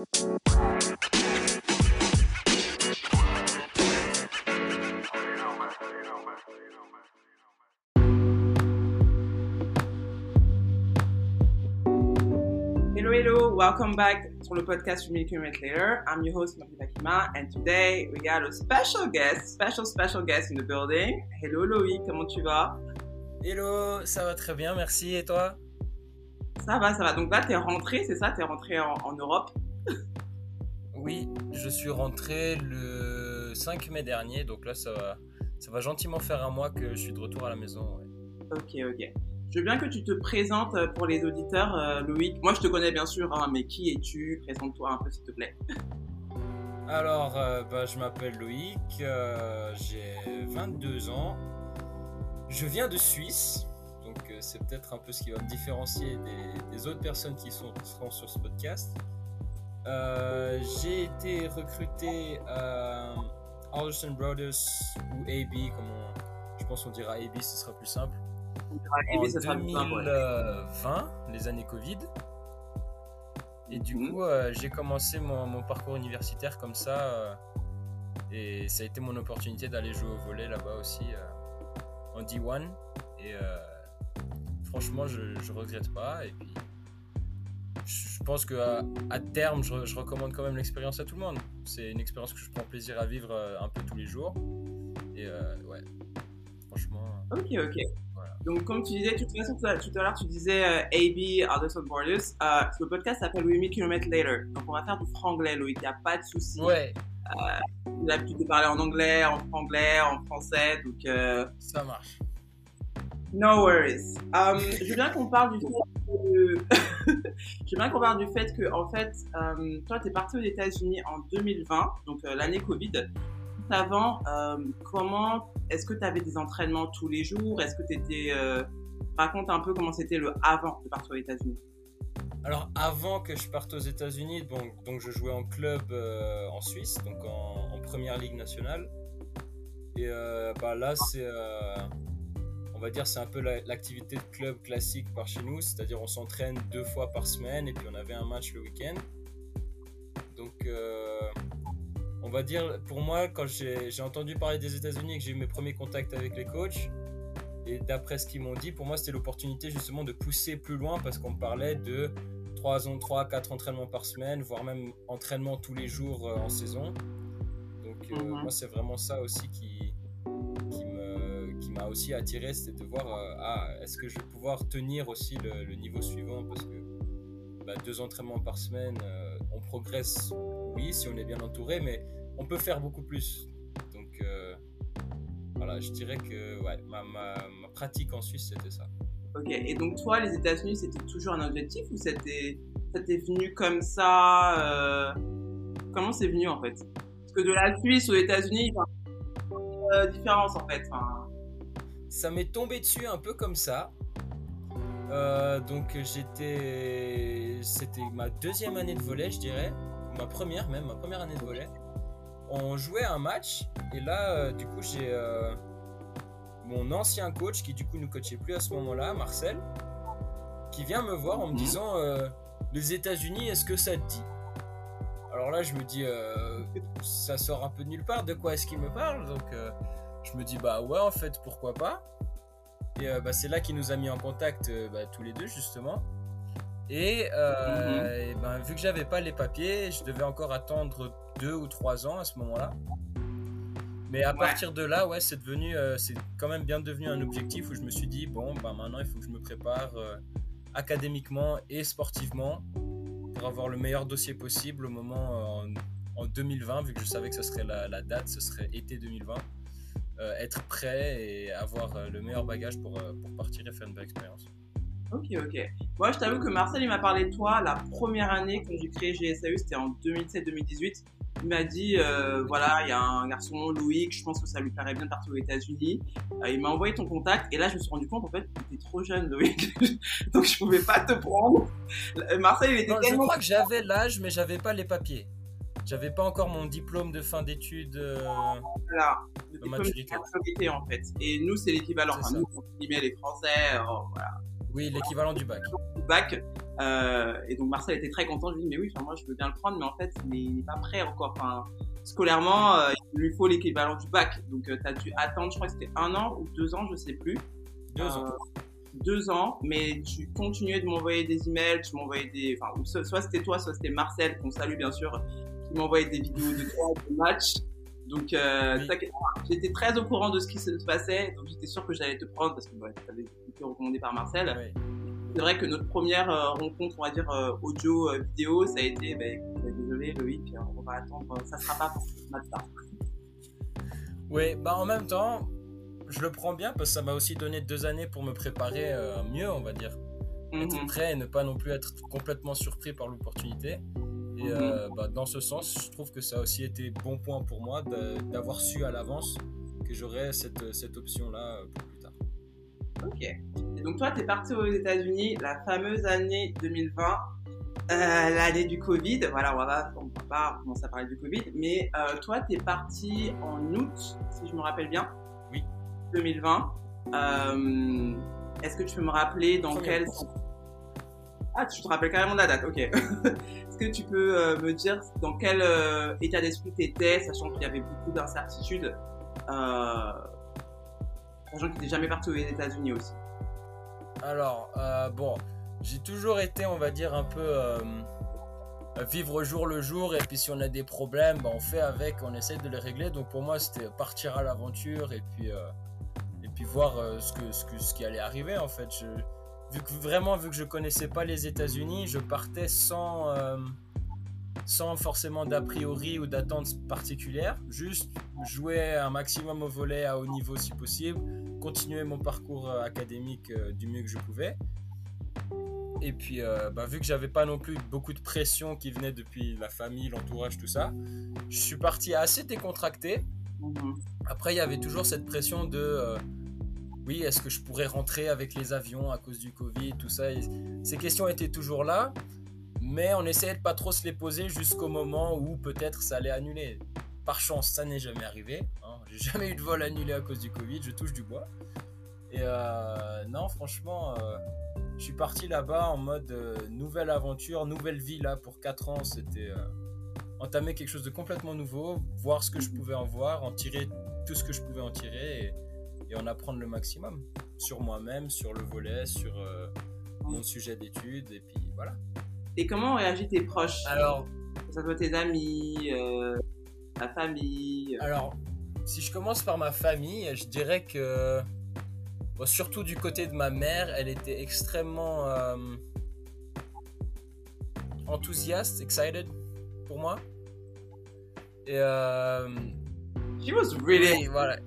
Hello, hello, welcome back sur le podcast Million Kilometers Later. I'm your host, Marie Bakima, and today we got a special guest, special, special guest in the building. Hello, Loïc, comment tu vas? Hello, ça va très bien, merci. Et toi? Ça va, ça va. Donc là, t'es rentré, c'est ça? T'es rentré en, en Europe? Oui, je suis rentré le 5 mai dernier, donc là, ça va, ça va gentiment faire un mois que je suis de retour à la maison. ouais. Ok, ok. Je veux bien que tu te présentes euh, pour les auditeurs, euh, Loïc. Moi, je te connais bien sûr, hein, mais qui es-tu? Présente-toi un peu, s'il te plaît. Alors, euh, bah, je m'appelle Loïc, euh, j'ai 22 ans, je viens de Suisse, donc euh, c'est peut-être un peu ce qui va me différencier des, des autres personnes qui sont, seront sur ce podcast. Euh, j'ai été recruté à Alderson Brothers ou AB, comme on- je pense qu'on dira AB, ce sera plus simple. Et en ça sera plus simple, ouais. 2020, les années Covid. Et du Mhm. coup, euh, j'ai commencé mon, mon parcours universitaire comme ça. euh, et ça a été mon opportunité d'aller jouer au volet là-bas aussi, euh, en D1. Et euh, franchement, je, je regrette pas. Et puis, je pense qu'à à terme, je, je recommande quand même l'expérience à tout le monde. C'est une expérience que je prends plaisir à vivre euh, un peu tous les jours. Et euh, ouais, franchement. Ok, ok. Voilà. Donc, comme tu disais, de toute façon, tout à l'heure, tu disais euh, AB, Alderson Borders. Euh, le podcast s'appelle 8000 km Later. Donc, on va faire du franglais, Loïc. Il n'y a pas de souci. Ouais, J'ai l'habitude de parler en anglais, en franglais, en français. Donc, euh, ça marche. no worries. Um, je veux bien qu'on parle du bien qu'on parle du fait que, en fait, euh, toi, tu es parti aux États-Unis en 2020, donc euh, l'année Covid. Avant, euh, comment est-ce que tu avais des entraînements tous les jours? Est-ce que tu étais raconte un peu comment c'était le avant de partir aux États-Unis. Alors avant que je parte aux États-Unis, donc, je jouais en club en Suisse, donc en, en première ligue nationale. Et bah là, c'est, on va dire, c'est un peu la- l'activité de club classique par chez nous, c'est-à-dire on s'entraîne deux fois par semaine et puis on avait un match le week-end. Donc, euh, on va dire, pour moi, quand j'ai entendu parler des États-Unis et que j'ai eu mes premiers contacts avec les coachs, et d'après ce qu'ils m'ont dit, pour moi, c'était l'opportunité justement de pousser plus loin parce qu'on me parlait de 3, 3 4 entraînements par semaine, voire même entraînement tous les jours euh, en saison. Donc, euh, Mhm. moi, c'est vraiment ça aussi qui, qui me- m'a aussi attiré, c'était de voir, euh, ah, est-ce que je vais pouvoir tenir aussi le, niveau suivant? Parce que bah, deux entraînements par semaine, euh, on progresse, oui, si on est bien entouré, mais on peut faire beaucoup plus. Donc, euh, voilà, je dirais que ouais, ma, ma, pratique en Suisse, c'était ça. Ok. Et donc toi, les États-Unis, c'était toujours un objectif ou ça t'est venu comme ça Comment c'est venu en fait? Parce que de la Suisse aux États-Unis, il y a une différence en fait. Ça m'est tombé dessus un peu comme ça. Euh, donc j'étais, c'était ma deuxième année de volet, je dirais, ma première même, ma première année de volet. On jouait un match et là, euh, du coup, j'ai euh, mon ancien coach qui du coup nous coachait plus à ce moment-là, Marcel, qui vient me voir en me Mhm. disant les États-Unis, est-ce que ça te dit? Alors là, je me dis, ça sort un peu de nulle part. De quoi est-ce qu'il me parle? Donc, je me dis bah ouais, en fait, pourquoi pas et euh, bah, c'est là qu'il nous a mis en contact euh, bah, tous les deux justement. Et, euh, et ben, vu que j'avais pas les papiers, je devais encore attendre deux ou trois ans à ce moment-là. Mais à Ouais. partir de là, ouais, c'est devenu, euh, c'est quand même bien devenu un objectif où je me suis dit bon, bah maintenant il faut que je me prépare académiquement et sportivement pour avoir le meilleur dossier possible au moment en, en 2020, vu que je savais que ce serait la, la date, ce serait été 2020 euh, être prêt et avoir euh, le meilleur bagage pour, euh, pour partir et faire une belle expérience. ok, ok. Moi, je t'avoue que Marcel, il m'a parlé de toi la première année quand j'ai créé GSAU, c'était en 2007-2018. Il m'a dit, euh, voilà, il y a un garçon, Loïc, je pense que ça lui plairait bien de partir aux États-Unis. Euh, il m'a envoyé ton contact et là, je me suis rendu compte, en fait, que tu étais trop jeune, Loïc. Donc, je pouvais pas te prendre. Euh, Marcel, il était Non, je tellement... crois que j'avais l'âge, mais j'avais pas les papiers. J'avais pas encore mon diplôme de fin d'études. euh, Voilà, le diplôme de maturité. en fait. Et nous, c'est l'équivalent. Enfin, nous, on les Français, oh, voilà, Oui, l'équivalent du bac. du bac. et donc Marcel était très content. Je lui ai dit, mais oui, moi je veux bien le prendre, mais en fait, il n'est pas prêt encore. Enfin, scolairement, il lui faut l'équivalent du bac. Donc, tu as dû attendre, je crois que c'était un an ou deux ans, je sais plus. Deux ans deux ans, mais tu continuais de m'envoyer des emails, tu m'envoyais des, enfin, soit c'était toi, soit c'était Marcel, qu'on salue bien sûr, qui m'envoyait des vidéos de toi, de matchs. Donc, euh, j'étais très au courant de ce qui se passait, donc j'étais sûr que j'allais te prendre parce que tu avais été recommandé par Marcel. C'est vrai que notre première euh, rencontre, on va dire euh, audio, vidéo, ça a été, bah, désolé Loïc, on va attendre, ça sera pas pour matin. Oui, bah en même temps, je le prends bien parce que ça m'a aussi donné deux années pour me préparer mieux, on va dire. Être mhm. prêt et ne pas non plus être complètement surpris par l'opportunité. Et euh, bah, dans ce sens, je trouve que ça a aussi été bon point pour moi d'avoir su à l'avance que j'aurais cette, cette option-là euh, pour plus tard. Ok. Et donc toi, tu es parti aux États-Unis la fameuse année 2020. l'année du Covid, voilà, on va, on va pas commencer à parler du Covid, mais toi, tu es parti en août, si je me rappelle bien. 2020. Euh, est-ce que tu peux me rappeler dans quel... Ah, tu te rappelles carrément de la date, ok. Est-ce que tu peux euh, me dire dans quel euh, état d'esprit tu étais, sachant qu'il y avait beaucoup d'incertitudes, sachant que tu jamais parti aux États-Unis aussi? Alors, bon, j'ai toujours été, on va dire, un peu vivre jour le jour et puis si on a des problèmes bah, on fait avec on essaie de les régler donc pour moi c'était partir à l'aventure et puis voir euh, ce, que, ce, que, ce qui allait arriver en fait. Je, vu que vraiment, vu que je connaissais pas les États-Unis, je partais sans, euh, sans forcément d'a priori ou d'attente particulière. Juste jouer un maximum au volet à haut niveau si possible, continuer mon parcours euh, académique du mieux que je pouvais. Et puis, bah, vu que j'avais pas non plus beaucoup de pression qui venait depuis la famille, l'entourage, tout ça, je suis parti assez décontracté. Mhm. Après, il y avait toujours cette pression de oui, est-ce que je pourrais rentrer avec les avions à cause du Covid, tout ça? ces questions étaient toujours là, mais on essayait de pas trop se les poser jusqu'au moment où peut-être ça allait annuler. Par chance, ça n'est jamais arrivé. Hein. J'ai jamais eu de vol annulé à cause du Covid, je touche du bois. Et euh, non, franchement, euh, je suis parti là-bas en mode euh, nouvelle aventure, nouvelle vie là pour 4 ans. C'était entamer quelque chose de complètement nouveau, voir ce que je pouvais en voir, en tirer tout ce que je pouvais en tirer. Et, et en apprendre le maximum sur moi-même, sur le volet, sur euh, mon sujet d'étude, et puis voilà. Et comment ont réagi tes proches? Alors, ça soit tes amis, euh, ta famille euh. Alors, si je commence par ma famille, je dirais que, surtout du côté de ma mère, elle était extrêmement enthousiaste, excited pour moi. Et She was really. voilà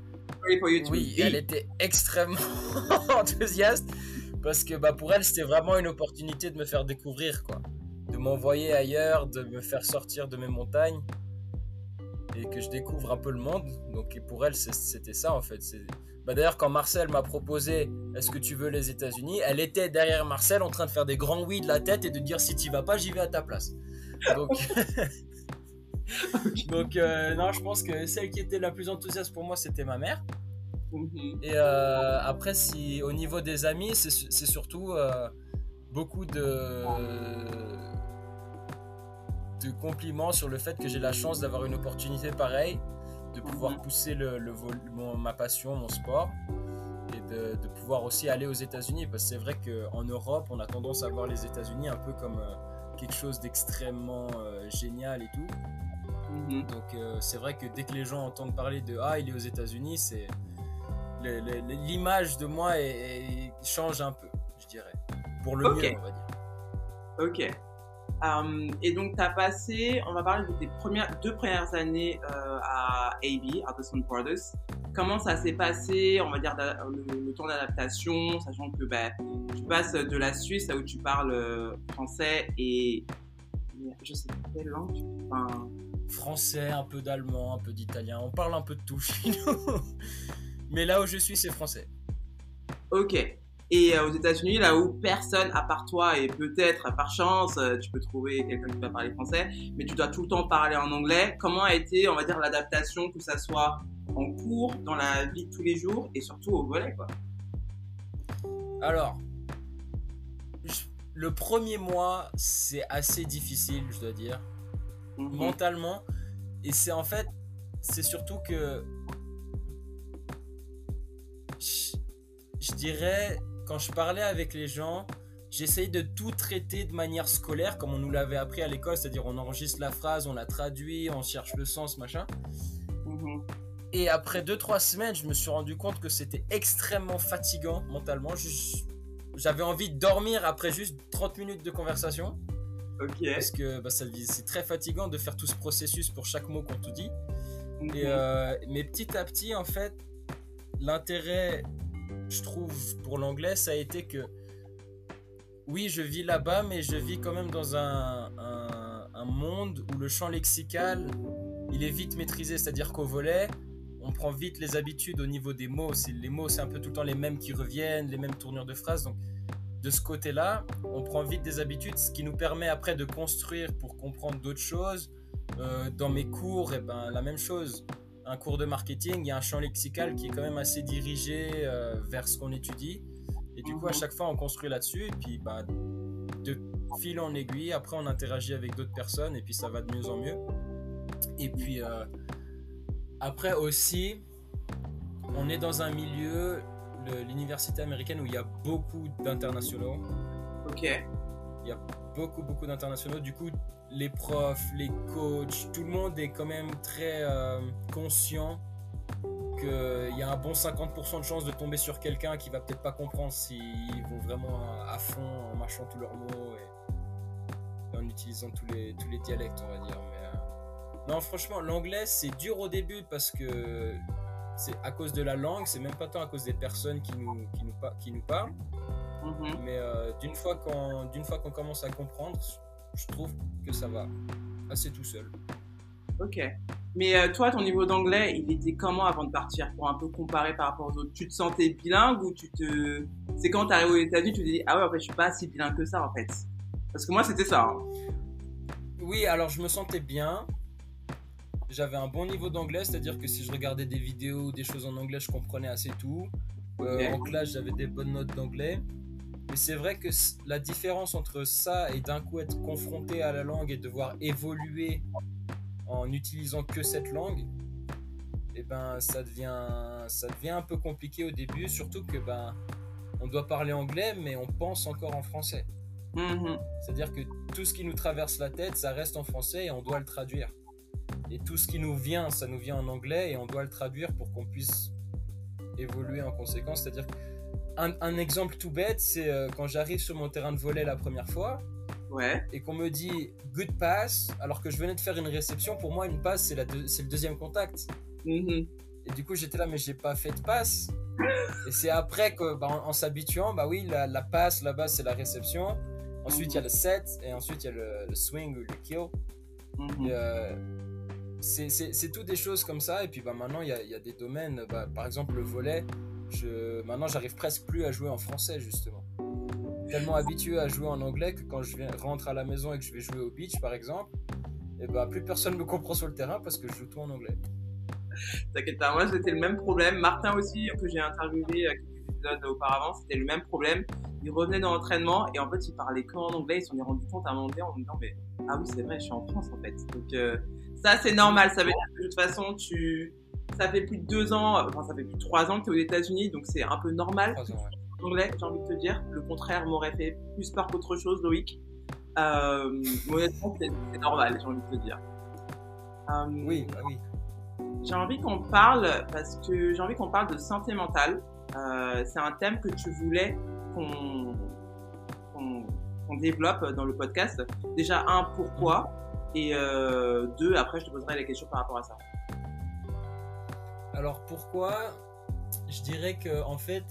oui, elle était extrêmement enthousiaste parce que bah, pour elle, c'était vraiment une opportunité de me faire découvrir, quoi. De m'envoyer ailleurs, de me faire sortir de mes montagnes et que je découvre un peu le monde. Donc pour elle, c'était ça en fait. Bah, D'ailleurs, quand Marcel m'a proposé Est-ce que tu veux les États-Unis elle était derrière Marcel en train de faire des grands oui de la tête et de dire Si tu vas pas, j'y vais à ta place. Donc. Donc, euh, non, je pense que celle qui était la plus enthousiaste pour moi, c'était ma mère. Mhm. Et euh, après, si au niveau des amis, c'est surtout euh, beaucoup de, de compliments sur le fait que j'ai la chance d'avoir une opportunité pareille, de pouvoir mhm. pousser le, ma passion, mon sport, et de, de pouvoir aussi aller aux États-Unis. Parce que c'est vrai qu'en Europe, on a tendance à voir les États-Unis un peu comme quelque chose d'extrêmement génial et tout. Mhm. Donc euh, c'est vrai que dès que les gens entendent parler de ah il est aux États-Unis, c'est l'image de moi change un peu, je dirais, pour le mieux on va dire. Ok. Um, et donc, tu as passé, on va parler de tes premières, deux premières années euh, à AB, Artisan Brothers. Comment ça s'est passé, on va dire, le, temps d'adaptation, sachant que bah, tu passes de la Suisse où tu parles euh, français et je sais pas quelle langue tu enfin, français, un peu d'allemand, un peu d'italien. On parle un peu de tout chez nous. Mais là où je suis, c'est français. Ok. Et euh, aux États-Unis, là où personne, à part toi, et peut-être par chance, euh, tu peux trouver quelqu'un qui va parler français, mais tu dois tout le temps parler en anglais. Comment a été, on va dire, l'adaptation, que ça soit en cours, dans la vie de tous les jours, et surtout au volet, quoi? Alors, le premier mois, c'est assez difficile, je dois dire, Mhm. mentalement. Et c'est en fait, c'est surtout que. Je, je dirais, quand je parlais avec les gens, j'essayais de tout traiter de manière scolaire, comme on nous l'avait appris à l'école, c'est-à-dire on enregistre la phrase, on la traduit, on cherche le sens, machin. Mhm. Et après 2-3 semaines, je me suis rendu compte que c'était extrêmement fatigant mentalement. J'avais envie de dormir après juste 30 minutes de conversation. Parce que bah, ça- c'est très fatigant de faire tout ce processus pour chaque mot qu'on te dit. Mhm. Et, euh, mais petit à petit, en fait, l'intérêt, je trouve, pour l'anglais, ça a été que oui, je vis là-bas, mais je vis quand même dans un, un- un monde où le champ lexical, il est vite maîtrisé. C'est-à-dire qu'au volet, on prend vite les habitudes au niveau des mots. Les mots, c'est un peu tout le temps les mêmes qui reviennent, les mêmes tournures de phrases. Donc, de ce côté-là, on prend vite des habitudes, ce qui nous permet après de construire pour comprendre d'autres choses. Euh, dans mes cours, et ben, la même chose. Un cours de marketing, il y a un champ lexical qui est quand même assez dirigé euh, vers ce qu'on étudie. Et du coup, à chaque fois, on construit là-dessus. Et puis, bah, de fil en aiguille, après, on interagit avec d'autres personnes. Et puis, ça va de mieux en mieux. Et puis, euh, après aussi, on est dans un milieu, l'université américaine, où il y a beaucoup d'internationaux Ok. beaucoup, beaucoup d'internationaux. Du coup, les profs, les coachs, tout le monde est quand même très euh, conscient qu'il y a un bon 50% de chances de tomber sur quelqu'un qui va peut-être pas comprendre s'ils vont vraiment à fond en marchant tous leurs mots et, et en utilisant tous les, tous les dialectes, on va dire. Mais, euh, Non, franchement, l'anglais, c'est dur au début parce que c'est à cause de la langue, c'est même pas tant à cause des personnes qui nous, qui nous, pa- qui nous parlent. Mhm. Mais euh, d'une fois qu'on commence à comprendre, je trouve que ça va assez tout seul. Ok. Mais euh, toi, ton niveau d'anglais, il était comment avant de partir? Pour un peu comparer par rapport aux autres Tu te sentais bilingue ou tu te. C'est quand t'arrives aux États-Unis, tu te dis Ah ouais, en fait, je suis pas si bilingue que ça en fait. Parce que moi, c'était ça. hein. Oui, alors je me sentais bien. J'avais un bon niveau d'anglais, c'est-à-dire que si je regardais des vidéos ou des choses en anglais, je comprenais assez tout. Euh. En classe, j'avais des bonnes notes d'anglais. Mais c'est vrai que la différence entre ça et d'un coup être confronté à la langue et devoir évoluer en utilisant que cette langue, eh ben ça devient ça devient un peu compliqué au début, surtout que ben on doit parler anglais, mais on pense encore en français. Mhm. C'est-à-dire que tout ce qui nous traverse la tête, ça reste en français et on doit le traduire. Et tout ce qui nous vient, ça nous vient en anglais et on doit le traduire pour qu'on puisse évoluer en conséquence. C'est-à-dire un, un exemple tout bête, c'est euh, quand j'arrive sur mon terrain de volet la première fois Ouais. et qu'on me dit good pass, alors que je venais de faire une réception, pour moi une passe c'est deux- le deuxième contact. Mhm. Et du coup j'étais là mais j'ai pas fait de passe. Et c'est après que bah, en, en s'habituant, bah oui la, la passe là-bas c'est la réception. Ensuite il y a le set et ensuite il y a le, le swing ou le kill. Mhm. Et, euh, c'est- tout des choses comme ça. Et puis bah, maintenant, il y a, des domaines, bah, par exemple le volet. Je, maintenant, j'arrive presque plus à jouer en français, justement. Tellement habitué à jouer en anglais que quand je rentre à la maison et que je vais jouer au beach, par exemple, et bah, plus personne me comprend sur le terrain parce que je joue tout en anglais. T'inquiète pas, moi c'était le même problème. Martin aussi, que j'ai interviewé euh, quelques épisodes auparavant, c'était le même problème. Il revenait dans l'entraînement et en fait il parlait que en anglais. Ils se sont rendus compte à un moment donné en me disant mais ah oui c'est vrai, je suis en France en fait. Donc euh, ça c'est normal. Ça veut dire que de toute façon tu ça fait plus de deux ans, enfin ça fait plus de trois ans que tu es aux États-Unis, donc c'est un peu normal. Trois ans, ouais. Anglais, j'ai envie de te dire. Le contraire m'aurait fait plus peur qu'autre chose, Loïc. Euh, mais honnêtement, c'est normal, j'ai envie de te dire. Euh, Oui, bah oui. j'ai envie qu'on parle, parce que j'ai envie qu'on parle de santé mentale. Euh, c'est un thème que tu voulais qu'on développe dans le podcast. Déjà, un, pourquoi? Et euh, deux, après, je te poserai les questions par rapport à ça. Alors pourquoi Je dirais que en fait,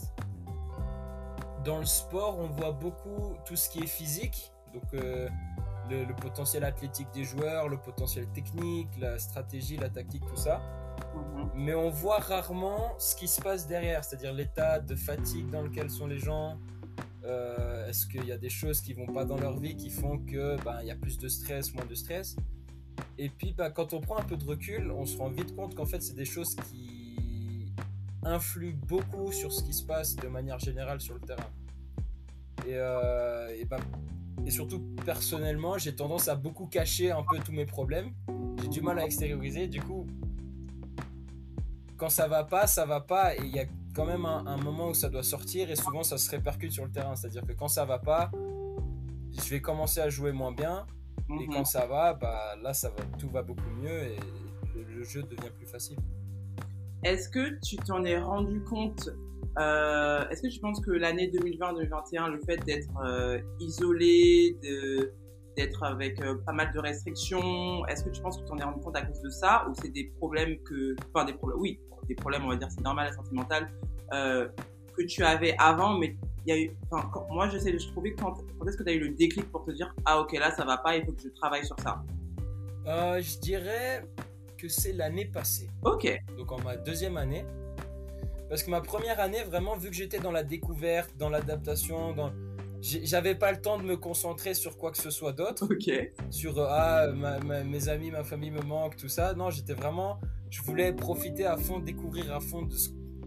dans le sport, on voit beaucoup tout ce qui est physique, donc euh, le, le potentiel athlétique des joueurs, le potentiel technique, la stratégie, la tactique, tout ça. Mhm. Mais on voit rarement ce qui se passe derrière, c'est-à-dire l'état de fatigue dans lequel sont les gens. Euh, Est-ce qu'il y a des choses qui vont pas dans leur vie qui font que ben, il y a plus de stress, moins de stress? Et puis ben, quand on prend un peu de recul, on se rend vite compte qu'en fait c'est des choses qui influent beaucoup sur ce qui se passe de manière générale sur le terrain. Et, euh, ben, et surtout, personnellement, j'ai tendance à beaucoup cacher un peu tous mes problèmes. J'ai du mal à extérioriser. Du coup, quand ça va pas, ça va pas. Quand même un, moment où ça doit sortir. Et souvent, ça se répercute sur le terrain. C'est-à-dire que quand ça va pas, je vais commencer à jouer moins bien. Et quand mhm. ça va, bah, là, ça va, tout va beaucoup mieux. Et le jeu devient plus facile. Est-ce que tu t'en es rendu compte euh, Est-ce que tu penses que l'année 2020-2021, le fait d'être euh, isolé, d'être avec euh, pas mal de restrictions, est-ce que tu penses que tu t'en es rendu compte à cause de ça ou c'est des problèmes que, enfin des problèmes, oui, des problèmes, on va dire, c'est normal, la santé mentale, que tu avais avant, mais il y a eu, enfin, moi j'essaie de trouver quand, quand est-ce que tu as eu le déclic pour te dire ah ok là ça va pas, il faut que je travaille sur ça. je dirais c'est l'année passée. Ok. Donc en ma deuxième année. Parce que ma première année, vraiment, vu que j'étais dans la découverte, dans l'adaptation, dans... j'avais pas le temps de me concentrer sur quoi que ce soit d'autre. Ok. Sur euh, ah, mes amis, ma famille me manquent, tout ça. Non, j'étais vraiment. Je voulais profiter à fond, découvrir à fond de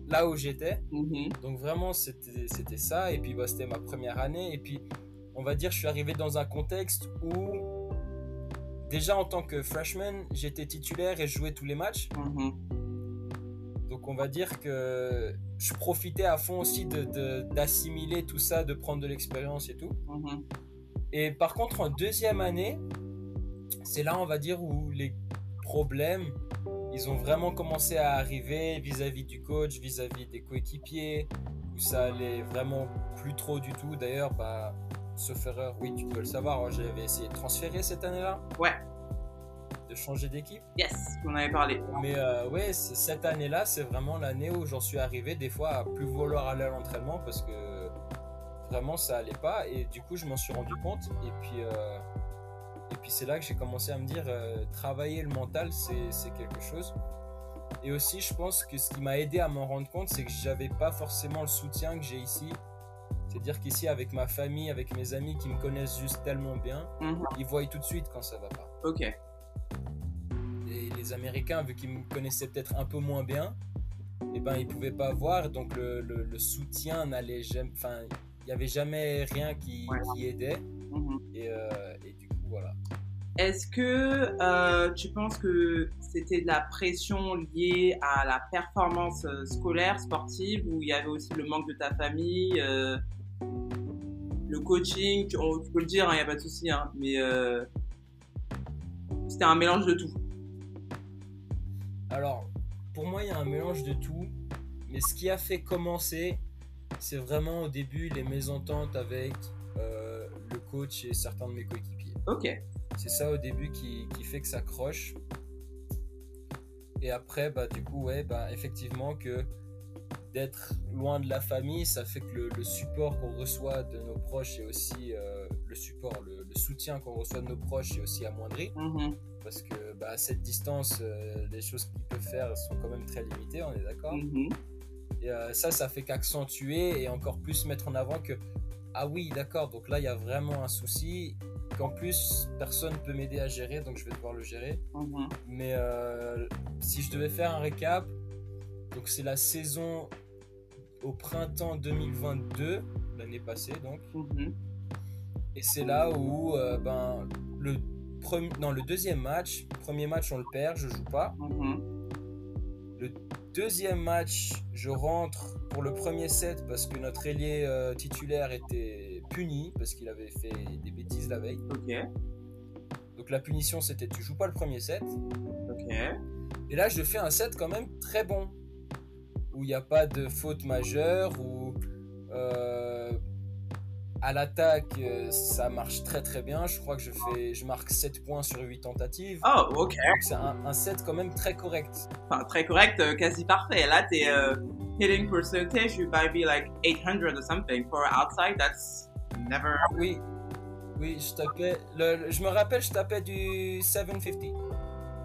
là où j'étais. Mm-hmm. Donc vraiment, c'était ça. Et puis, bah, c'était ma première année. Et puis, on va dire, je suis arrivé dans un contexte où déjà en tant que freshman, j'étais titulaire et je jouais tous les matchs. Mhm. Donc on va dire que je profitais à fond aussi d'assimiler de, tout ça, de prendre de l'expérience et tout. Mhm. Et par contre, en deuxième année, c'est là, on va dire, où les problèmes, ils ont vraiment commencé à arriver vis-à-vis du coach, vis-à-vis des coéquipiers, où ça allait vraiment plus trop du tout. D'ailleurs, bah, sauf erreur, oui, tu peux le savoir, hein, j'avais essayé de transférer cette année-là. Ouais. De changer d'équipe. Yes, tu en avais parlé. Mais euh, ouais, cette année-là, c'est vraiment l'année où j'en suis arrivé des fois à plus vouloir aller à l'entraînement parce que vraiment ça allait pas. Et du coup, je m'en suis rendu compte. Et puis, euh, et puis c'est là que j'ai commencé à me dire euh, travailler le mental, c'est quelque chose. Et aussi, je pense que ce qui m'a aidé à m'en rendre compte, c'est que j'avais pas forcément le soutien que j'ai ici c'est-à-dire qu'ici, avec ma famille, avec mes amis qui me connaissent juste tellement bien, mhm. ils voient tout de suite quand ça va pas. Ok. Et les Américains, vu qu'ils me connaissaient peut-être un peu moins bien, eh ben, ils pouvaient pas voir, donc le, le, soutien n'allait jamais. Enfin, il n'y avait jamais rien qui, qui aidait. Mhm. et, euh, et, du coup, voilà. Est-ce que euh, tu penses que c'était de la pression liée à la performance euh, scolaire, sportive, ou il y avait aussi le manque de ta famille le coaching, tu, peux le dire, il hein, n'y a pas de souci, hein, mais c'était un mélange de tout. Alors, pour moi, il y a un mélange de tout, mais ce qui a fait commencer, c'est vraiment au début les mésententes avec euh, le coach et certains de mes coéquipiers. Ok. C'est ça au début qui, qui, fait que ça croche. Et après, bah, du coup, ouais, bah, effectivement, que d'être loin de la famille, ça fait que le, support qu'on reçoit de nos proches est aussi euh, le support, le, soutien qu'on reçoit de nos proches est aussi amoindri. Mm-hmm. Parce que bah, à cette distance, euh, les choses qu'il peut faire sont quand même très limitées, on est d'accord mm-hmm. Et euh, ça, ça fait qu'accentuer et encore plus mettre en avant que, ah oui, d'accord, donc là, il y a vraiment un souci qu'en plus, personne ne peut m'aider à gérer, donc je vais devoir le gérer. Mm-hmm. Mais si je devais faire un récap, donc c'est la saison au printemps 2022, l'année passée donc. Mhm. Et c'est là où euh, ben, le, premier, non, le deuxième match, premier match on le perd, je joue pas. Mhm. Le deuxième match, je rentre pour le premier set parce que notre ailier euh, titulaire était puni parce qu'il avait fait des bêtises la veille. Donc la punition c'était tu joues pas le premier set. Et là je fais un set quand même très bon où il n'y a pas de faute majeure, où euh, à l'attaque euh, ça marche très très bien. Je crois que je, fais, je marque 7 points sur 8 tentatives. Oh, ok. C'est un, set quand même très correct. Enfin, très correct, euh, quasi parfait. Là, t'es hitting percentage, you might be like 800 or something. For outside, that's never. Oui, oui, je tapais. Le, je me rappelle, je tapais du 750.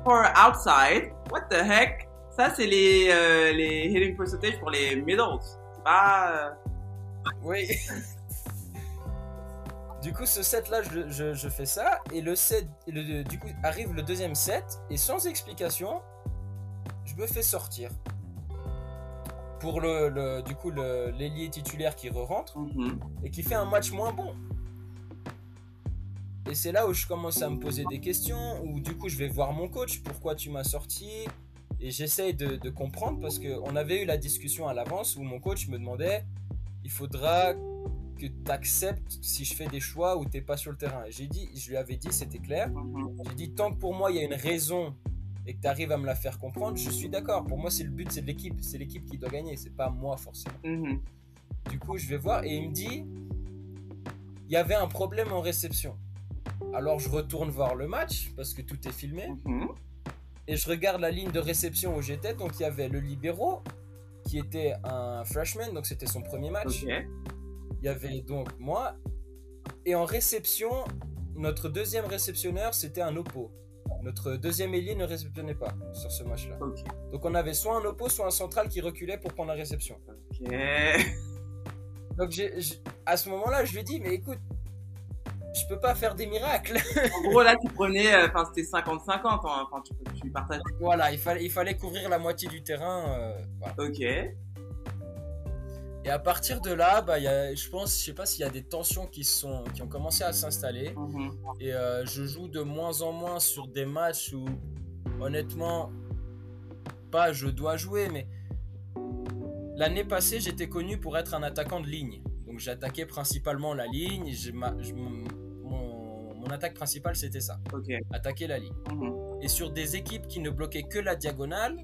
For outside, what the heck? Ça, c'est les, euh, les hitting percentage pour les middles. C'est pas. Euh, oui. du coup, ce set-là, je, je, fais ça. Et le set. Le, du coup, arrive le deuxième set. Et sans explication, je me fais sortir. pour le, du coup l'ailier titulaire qui re-rentre Mhm. et qui fait un match moins bon. Et c'est là où je commence à me poser des questions, où du coup je vais voir mon coach, pourquoi tu m'as sorti Et j'essaye de, de comprendre parce qu'on avait eu la discussion à l'avance où mon coach me demandait, il faudra que tu acceptes si je fais des choix où t'es pas sur le terrain. Et j'ai dit, je lui avais dit, c'était clair. Mhm. J'ai dit, tant que pour moi il y a une raison et que tu arrives à me la faire comprendre, je suis d'accord. Pour moi, c'est le but, c'est de l'équipe. C'est l'équipe qui doit gagner, c'est pas moi forcément. Mhm. Du coup, je vais voir et il me dit il y avait un problème en réception. Alors je retourne voir le match parce que tout est filmé Mhm. et je regarde la ligne de réception où j'étais. Donc il y avait le libéraux qui était un freshman, donc c'était son premier match. Il y avait donc moi et en réception, notre deuxième réceptionneur c'était un oppo. Notre deuxième ailier ne réceptionnait pas sur ce match-là. Donc on avait soit un oppo, soit un central qui reculait pour prendre la réception. Ok. Donc à ce moment-là, je lui ai dit, mais écoute, je peux pas faire des miracles. En gros, là, tu prenais, euh, enfin, c'était 50-50, hein, enfin, tu, tu partages. voilà, il fallait, il fallait couvrir la moitié du terrain. euh, voilà. Ok. Et à partir de là, bah, y a, je pense, je sais pas s'il y a des tensions qui, sont, qui ont commencé à s'installer. Mhm. Et euh, je joue de moins en moins sur des matchs où, honnêtement, pas je dois jouer, mais l'année passée, j'étais connu pour être un attaquant de ligne. Donc j'attaquais principalement la ligne. ma- mon, mon attaque principale, c'était ça, Ok. attaquer la ligne. Mhm. Et sur des équipes qui ne bloquaient que la diagonale,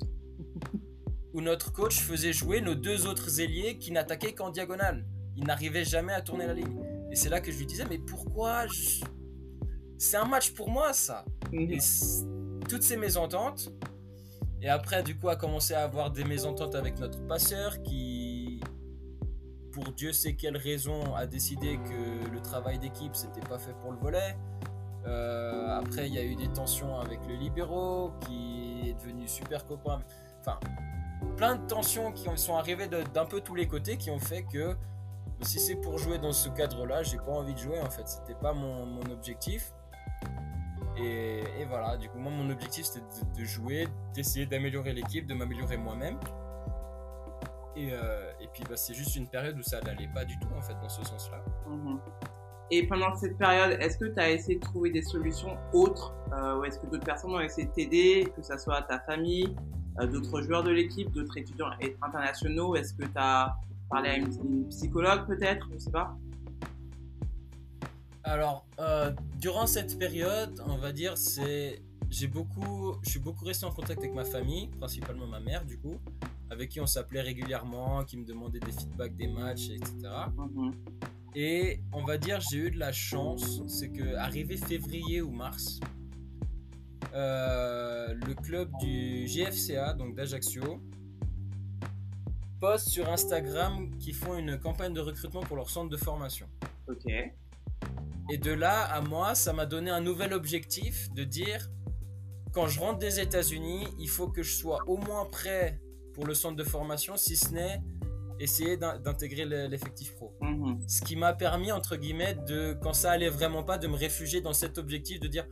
où notre coach faisait jouer nos deux autres ailiers qui n'attaquaient qu'en diagonale. Ils n'arrivaient jamais à tourner la ligne. Et c'est là que je lui disais, mais pourquoi je- C'est un match pour moi, ça. Mhm. Et toutes ces mésententes. Et après, du coup, a commencé à avoir des mésententes avec notre passeur qui, pour Dieu sait quelle raison, a décidé que le travail d'équipe, c'était pas fait pour le volet. Euh, après, il y a eu des tensions avec le libéraux qui est devenu super copain. Enfin, plein de tensions qui ont- sont arrivées d'un peu tous les côtés qui ont fait que si c'est pour jouer dans ce cadre-là, j'ai pas envie de jouer en fait. C'était pas mon, objectif. Et, voilà, du coup, moi, mon objectif c'était de, jouer, d'essayer d'améliorer l'équipe, de m'améliorer moi-même. Et, euh, puis, bah, c'est juste une période où ça n'allait pas du tout en fait dans ce sens-là. Mhm. Et pendant cette période, est-ce que tu as essayé de trouver des solutions autres euh, ou est-ce que d'autres personnes ont essayé de t'aider, que ce soit ta famille, d'autres joueurs de l'équipe, d'autres étudiants internationaux? Est-ce que tu as parlé à une, une psychologue peut-être? Je sais pas. Alors, euh, durant cette période, on va dire, c'est, j'ai beaucoup, je suis beaucoup resté en contact avec ma famille, principalement ma mère, du coup, avec qui on s'appelait régulièrement, qui me demandait des feedbacks des matchs, etc. Mhm. Et on va dire, j'ai eu de la chance, c'est que arrivé février ou mars, le club du GFCA, donc d'Ajaccio, poste sur Instagram qu'ils font une campagne de recrutement pour leur centre de formation. Ok. Et de là à moi, ça m'a donné un nouvel objectif de dire quand je rentre des États-Unis, il faut que je sois au moins prêt pour le centre de formation, si ce n'est essayer d'in- d'intégrer le- l'effectif pro. Mhm. Ce qui m'a permis, entre guillemets, de, quand ça allait vraiment pas, de me réfugier dans cet objectif de dire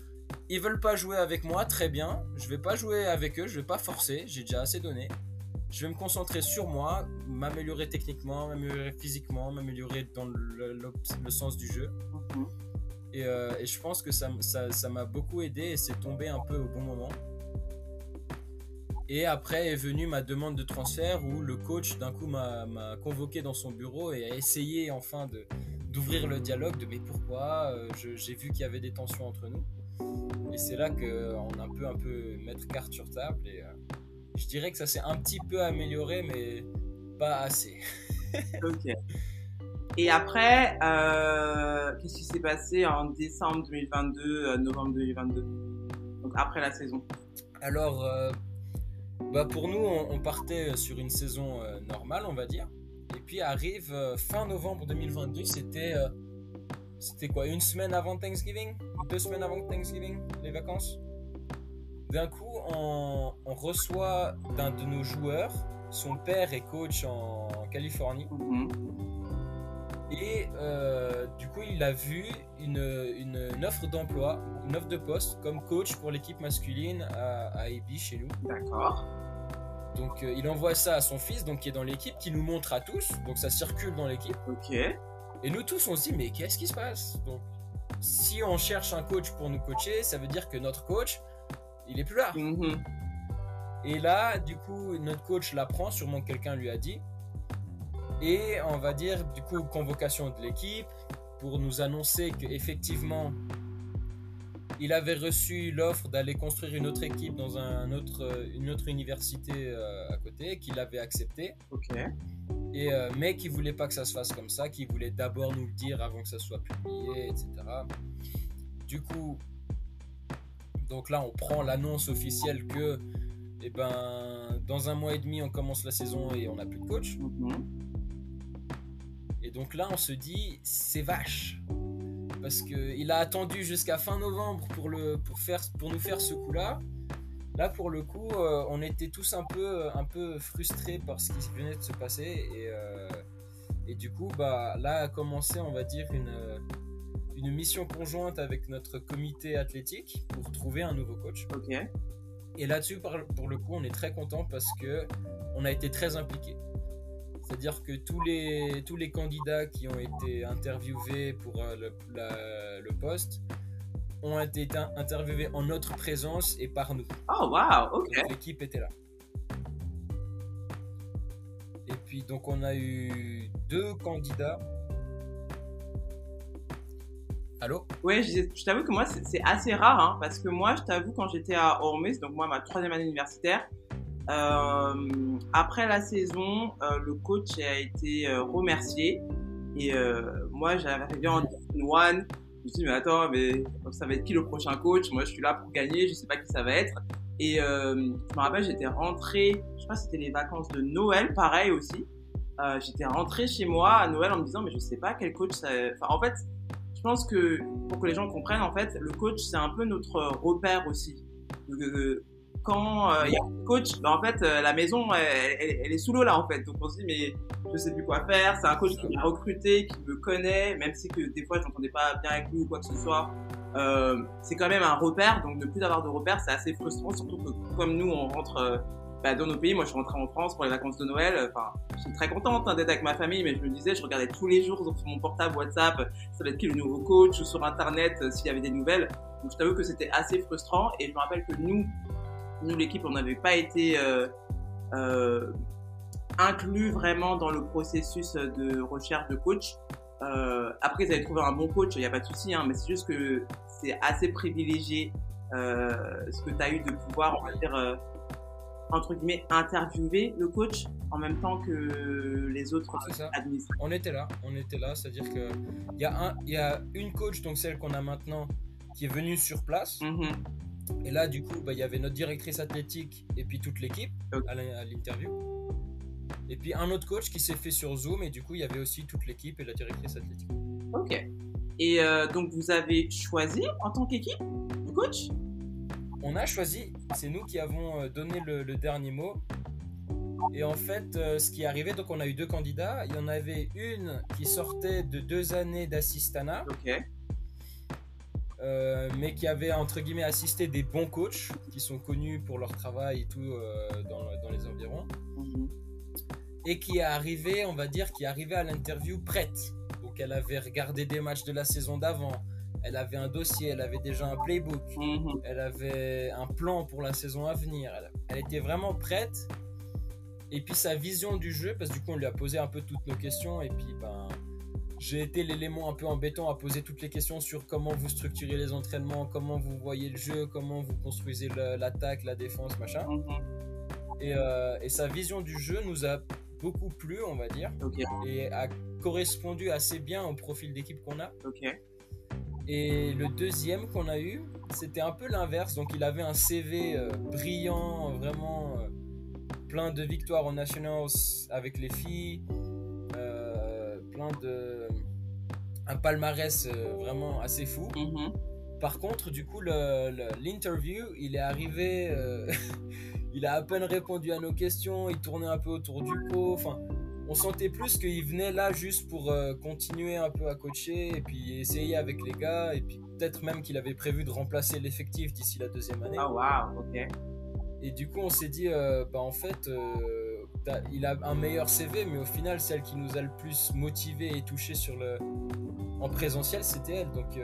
ils veulent pas jouer avec moi, très bien, je vais pas jouer avec eux, je vais pas forcer, j'ai déjà assez donné. Je vais me concentrer sur moi, m'améliorer techniquement, m'améliorer physiquement, m'améliorer dans le, le- le sens du jeu. Mhm. Et, euh, et je pense que ça m- ça ça m'a beaucoup aidé et c'est tombé un peu au bon moment. Et après est venue ma demande de transfert où le coach d'un coup m'a convoqué dans son bureau et a essayé enfin d'ouvrir le dialogue de mais pourquoi euh, j'ai vu qu'il y avait des tensions entre nous et c'est là que on a un peu un peu mettre carte sur table et euh, je dirais que ça s'est un petit peu amélioré mais pas assez Ok. Et après, euh, qu'est-ce qui s'est passé en décembre 2022, euh, novembre 2022 Donc après la saison. Alors, euh, bah pour nous, on, on partait sur une saison euh, normale, on va dire. Et puis arrive euh, fin novembre 2022, c'était euh, c'était quoi Une semaine avant Thanksgiving? Deux semaines avant Thanksgiving Les vacances? D'un coup, on, on reçoit d'un de nos joueurs, son père est coach en Californie. Mhm. Et euh, du coup, il a vu une, une, une offre d'emploi, une offre de poste comme coach pour l'équipe masculine à, à chez nous. D'accord. Donc euh, il envoie ça à son fils, donc qui est dans l'équipe, qui nous montre à tous. Donc ça circule dans l'équipe. Ok. Et nous tous, on se dit, mais qu'est-ce qui se passe? Donc, si on cherche un coach pour nous coacher, ça veut dire que notre coach, il est plus là. Mhm. Et là, du coup, notre coach l'apprend, sûrement que quelqu'un lui a dit. Et on va dire, du coup, convocation de l'équipe pour nous annoncer qu'effectivement, il avait reçu l'offre d'aller construire une autre équipe dans un autre, une autre université euh, à côté, qu'il avait accepté. Ok. Et, euh, mais qui voulait pas que ça se fasse comme ça, qui voulait d'abord nous le dire avant que ça soit publié, etc. Du coup, donc là, on prend l'annonce officielle que, eh ben, dans un mois et demi, on commence la saison et on n'a plus de coach. Mhm. Et donc là, on se dit, c'est vache. Parce qu'il a attendu jusqu'à fin novembre pour, le, pour, faire, pour nous faire ce coup-là. Là, pour le coup, euh, on était tous un peu, un peu frustrés par ce qui venait de se passer. Et, euh, et du coup, bah, là a commencé, on va dire, une, une mission conjointe avec notre comité athlétique pour trouver un nouveau coach. Et là-dessus, pour le coup, on est très content parce que on a été très impliqués. C'est-à-dire que tous les, tous les candidats qui ont été interviewés pour euh, le, la- le poste ont été in- interviewés en notre présence et par nous. Oh, wow. Ok. L'équipe était là. Et puis donc on a eu deux candidats. Allô? Ouais, je, t'avoue que moi, c'est assez rare, hein, parce que moi, je t'avoue, quand j'étais à Ormuz, donc moi, ma troisième année universitaire, euh, après la saison, euh, le coach a été euh, remercié. Et euh, moi, j'arrivais en Division One. Je me suis dit, mais attends, mais ça va être qui le prochain coach? Moi, je suis là pour gagner, je sais pas qui ça va être. Et euh, je me rappelle, j'étais rentrée, je pas si c'était les vacances de Noël, pareil aussi. Euh, j'étais rentrée chez moi à Noël en me disant, mais je sais pas quel coach ça... Enfin, en fait, je pense que pour que les gens comprennent, en fait, le coach, c'est un peu notre repère aussi. Quand euh, il y a un coach, ben, en fait, euh, la maison, elle, est sous l'eau là, en fait. Donc on se dit, mais je sais plus quoi faire. C'est un coach qui m'a recruté, qui me connaît, même si que des fois, je n'entendais pas bien avec lui ou quoi que ce soit. Euh, c'est quand même un repère. Donc ne plus avoir de repère, c'est assez frustrant, surtout que comme nous, on rentre bah, dans nos pays. Moi, je suis rentrée en France pour les vacances de Noël. Enfin, je suis très contente hein, d'être avec ma famille, mais je me disais, je regardais tous les jours sur mon portable WhatsApp, ça va être qui le nouveau coach, ou sur Internet s'il y avait des nouvelles. Donc, je t'avoue que c'était assez frustrant. Et je me rappelle que nous, nous l'équipe, on n'avait pas été euh, euh, inclus vraiment dans le processus de recherche de coach. Euh, après, ils avaient trouvé un bon coach, il n'y a pas de souci, hein, mais c'est juste que c'est assez privilégié euh, ce que tu as eu de pouvoir, on va dire, euh, entre guillemets, interviewer le coach en même temps que les autres ça. administrateurs. On était là, on était là, c'est-à-dire que il y a un, il y a une coach donc celle qu'on a maintenant qui est venue sur place. Mhm. Et là, du coup, bah, il y avait notre directrice athlétique et puis toute l'équipe à l'interview. Et puis un autre coach qui s'est fait sur Zoom et du coup, il y avait aussi toute l'équipe et la directrice athlétique. Ok. Et euh, donc, vous avez choisi en tant qu'équipe le coach? On a choisi, c'est nous qui avons euh, donné le, le dernier mot. Et en fait, euh, ce qui est arrivé, donc on a eu deux candidats. Il y en avait une qui sortait de deux années d'assistanat, Ok. Euh, mais qui avait entre guillemets assisté des bons coachs qui sont connus pour leur travail et tout euh, dans, dans les environs. Mhm. et qui est arrivée, on va dire, qui est arrivée à l'interview prête. Donc elle avait regardé des matchs de la saison d'avant, elle avait un dossier, elle avait déjà un playbook, Mhm. elle avait un plan pour la saison à venir, elle, elle était vraiment prête. Et puis sa vision du jeu, parce que du coup on lui a posé un peu toutes nos questions, et puis ben j'ai été l'élément un peu embêtant à poser toutes les questions sur comment vous structurez les entraînements, comment vous voyez le jeu, comment vous construisez l'attaque, la défense, machin. Mhm. Et, euh, et sa vision du jeu nous a beaucoup plu, on va dire, et a correspondu assez bien au profil d'équipe qu'on a. Et le deuxième qu'on a eu, c'était un peu l'inverse. Donc il avait un CV euh, brillant, vraiment euh, plein de victoires aux Nationals avec les filles, plein de un palmarès euh, vraiment assez fou. Mhm. Par contre, du coup, le- le- l'interview, il est arrivé, euh, il a à peine répondu à nos questions, il tournait un peu autour du pot. Enfin, on sentait plus qu'il venait là juste pour euh, continuer un peu à coacher et puis essayer avec les gars. Et puis peut-être même qu'il avait prévu de remplacer l'effectif d'ici la deuxième année. Ah, waouh. Ok. Et du coup, on s'est dit, bah en fait, il a un meilleur CV, mais au final, celle qui nous a le plus motivé et touché sur le, en présentiel, c'était elle. Donc,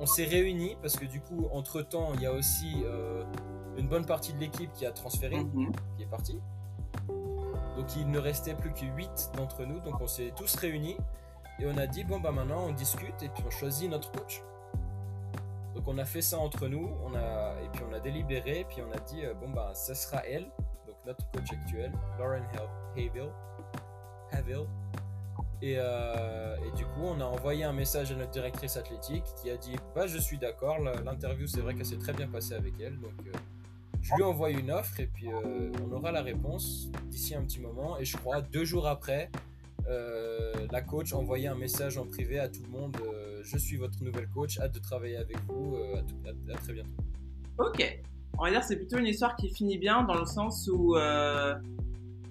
on s'est réunis parce que du coup, entre temps, il y a aussi une bonne partie de l'équipe qui a transféré, mhm. qui est partie. Donc il ne restait plus que 8 d'entre nous, donc on s'est tous réunis et on a dit bon bah maintenant on discute et puis on choisit notre coach. Donc on a fait ça entre nous, on a et puis on a délibéré, et puis on a dit euh, bon bah ça sera elle, notre coach actuel, Lauren Haville. Haville. Et, euh, et, du coup, on a envoyé un message à notre directrice athlétique qui a dit Bah, je suis d'accord, l'interview, c'est vrai qu'elle s'est très bien passée avec elle. Donc, euh, je lui envoie une offre et puis euh, on aura la réponse d'ici un petit moment. Et je crois deux jours après, euh, la coach envoyait un message en privé à tout le monde Je suis votre nouvelle coach, hâte de travailler avec vous, à, très bientôt. Ok. On va dire c'est plutôt une histoire qui finit bien dans le sens où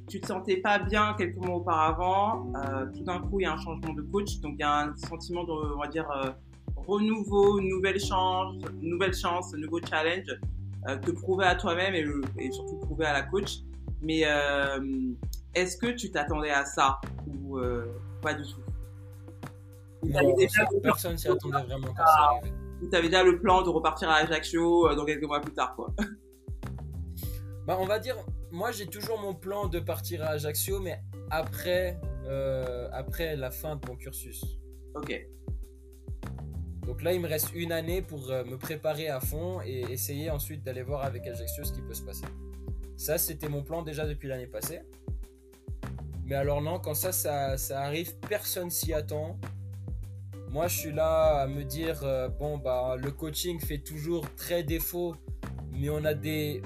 tu te sentais pas bien quelques mois auparavant. tout d'un coup, il y a un changement de coach, donc il y a un sentiment de, on va dire, renouveau, une nouvelle chance, nouvelle chance, nouveau challenge. Euh, te prouver à toi-même et, et, surtout prouver à la coach. Mais euh, est-ce que tu t'attendais à ça ou euh, pas du tout? Non, déjà personne s'y attendait vraiment quand ça arrivait. Tu avais déjà le plan de repartir à Ajaccio dans quelques mois plus tard, quoi. Bah, on va dire, moi j'ai toujours mon plan de partir à Ajaccio, mais après, après la fin de mon cursus. Ok. Donc là, il me reste une année pour euh, me préparer à fond et essayer ensuite d'aller voir avec Ajaccio ce qui peut se passer. Ça, c'était mon plan déjà depuis l'année passée. Mais alors non, quand ça, ça, arrive, personne s'y attend. Moi, je suis là à me dire, euh, bon, bah, le coaching fait toujours très défaut, mais on a des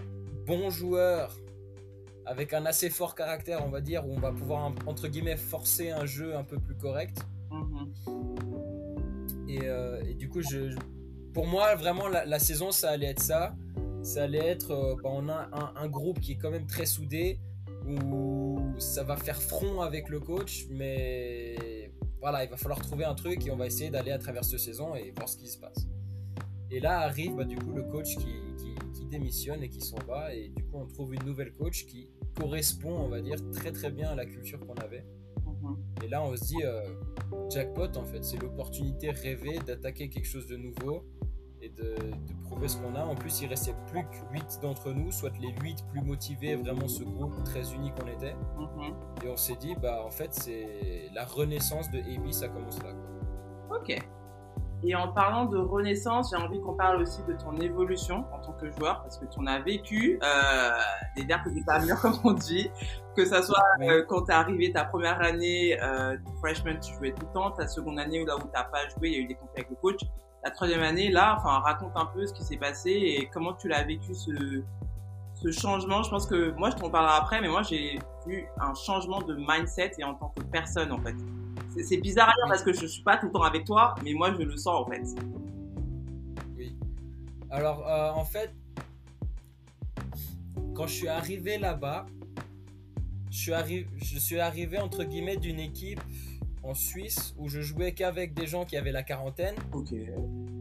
bons joueurs avec un assez fort caractère, on va dire, où on va pouvoir, entre guillemets, forcer un jeu un peu plus correct. Mm-hmm. Euh, et, du coup, je, pour moi, vraiment, la, saison, ça allait être ça. Ça allait être, euh, bah, on a un, groupe qui est quand même très soudé, où ça va faire front avec le coach, mais voilà, il va falloir trouver un truc et on va essayer d'aller à travers cette saison et voir ce qui se passe. Et là arrive bah, du coup le coach qui, qui, démissionne et qui s'en va, et du coup on trouve une nouvelle coach qui correspond, on va dire, très très bien à la culture qu'on avait. Et là, on se dit, euh, jackpot en fait, c'est l'opportunité rêvée d'attaquer quelque chose de nouveau de, prouver ce qu'on a. En plus, il restait plus que 8 d'entre nous, soit les 8 plus motivés, vraiment ce groupe très uni qu'on était. Mhm. Et on s'est dit, bah en fait, c'est la renaissance de AB, ça commence là. Ok. Et en parlant de renaissance, j'ai envie qu'on parle aussi de ton évolution en tant que joueur, parce que tu en as vécu euh, des dernières que pas mûres, comme on dit, que ça soit euh, quand tu es arrivé ta première année, euh, freshman, tu jouais tout le temps, ta seconde année là où t'as pas joué, il y a eu des conflits avec le coach. La troisième année, là, enfin, raconte un peu ce qui s'est passé et comment tu l'as vécu ce, changement. Je pense que moi, je t'en parlerai après, mais moi, j'ai vu un changement de mindset et en tant que personne, en fait. C'est bizarre à dire parce que je suis pas tout le temps avec toi, mais moi je le sens en fait. Oui. Alors euh, en fait, quand je suis arrivé là-bas, je suis, je suis arrivé entre guillemets d'une équipe en Suisse où je jouais qu'avec des gens qui avaient la quarantaine.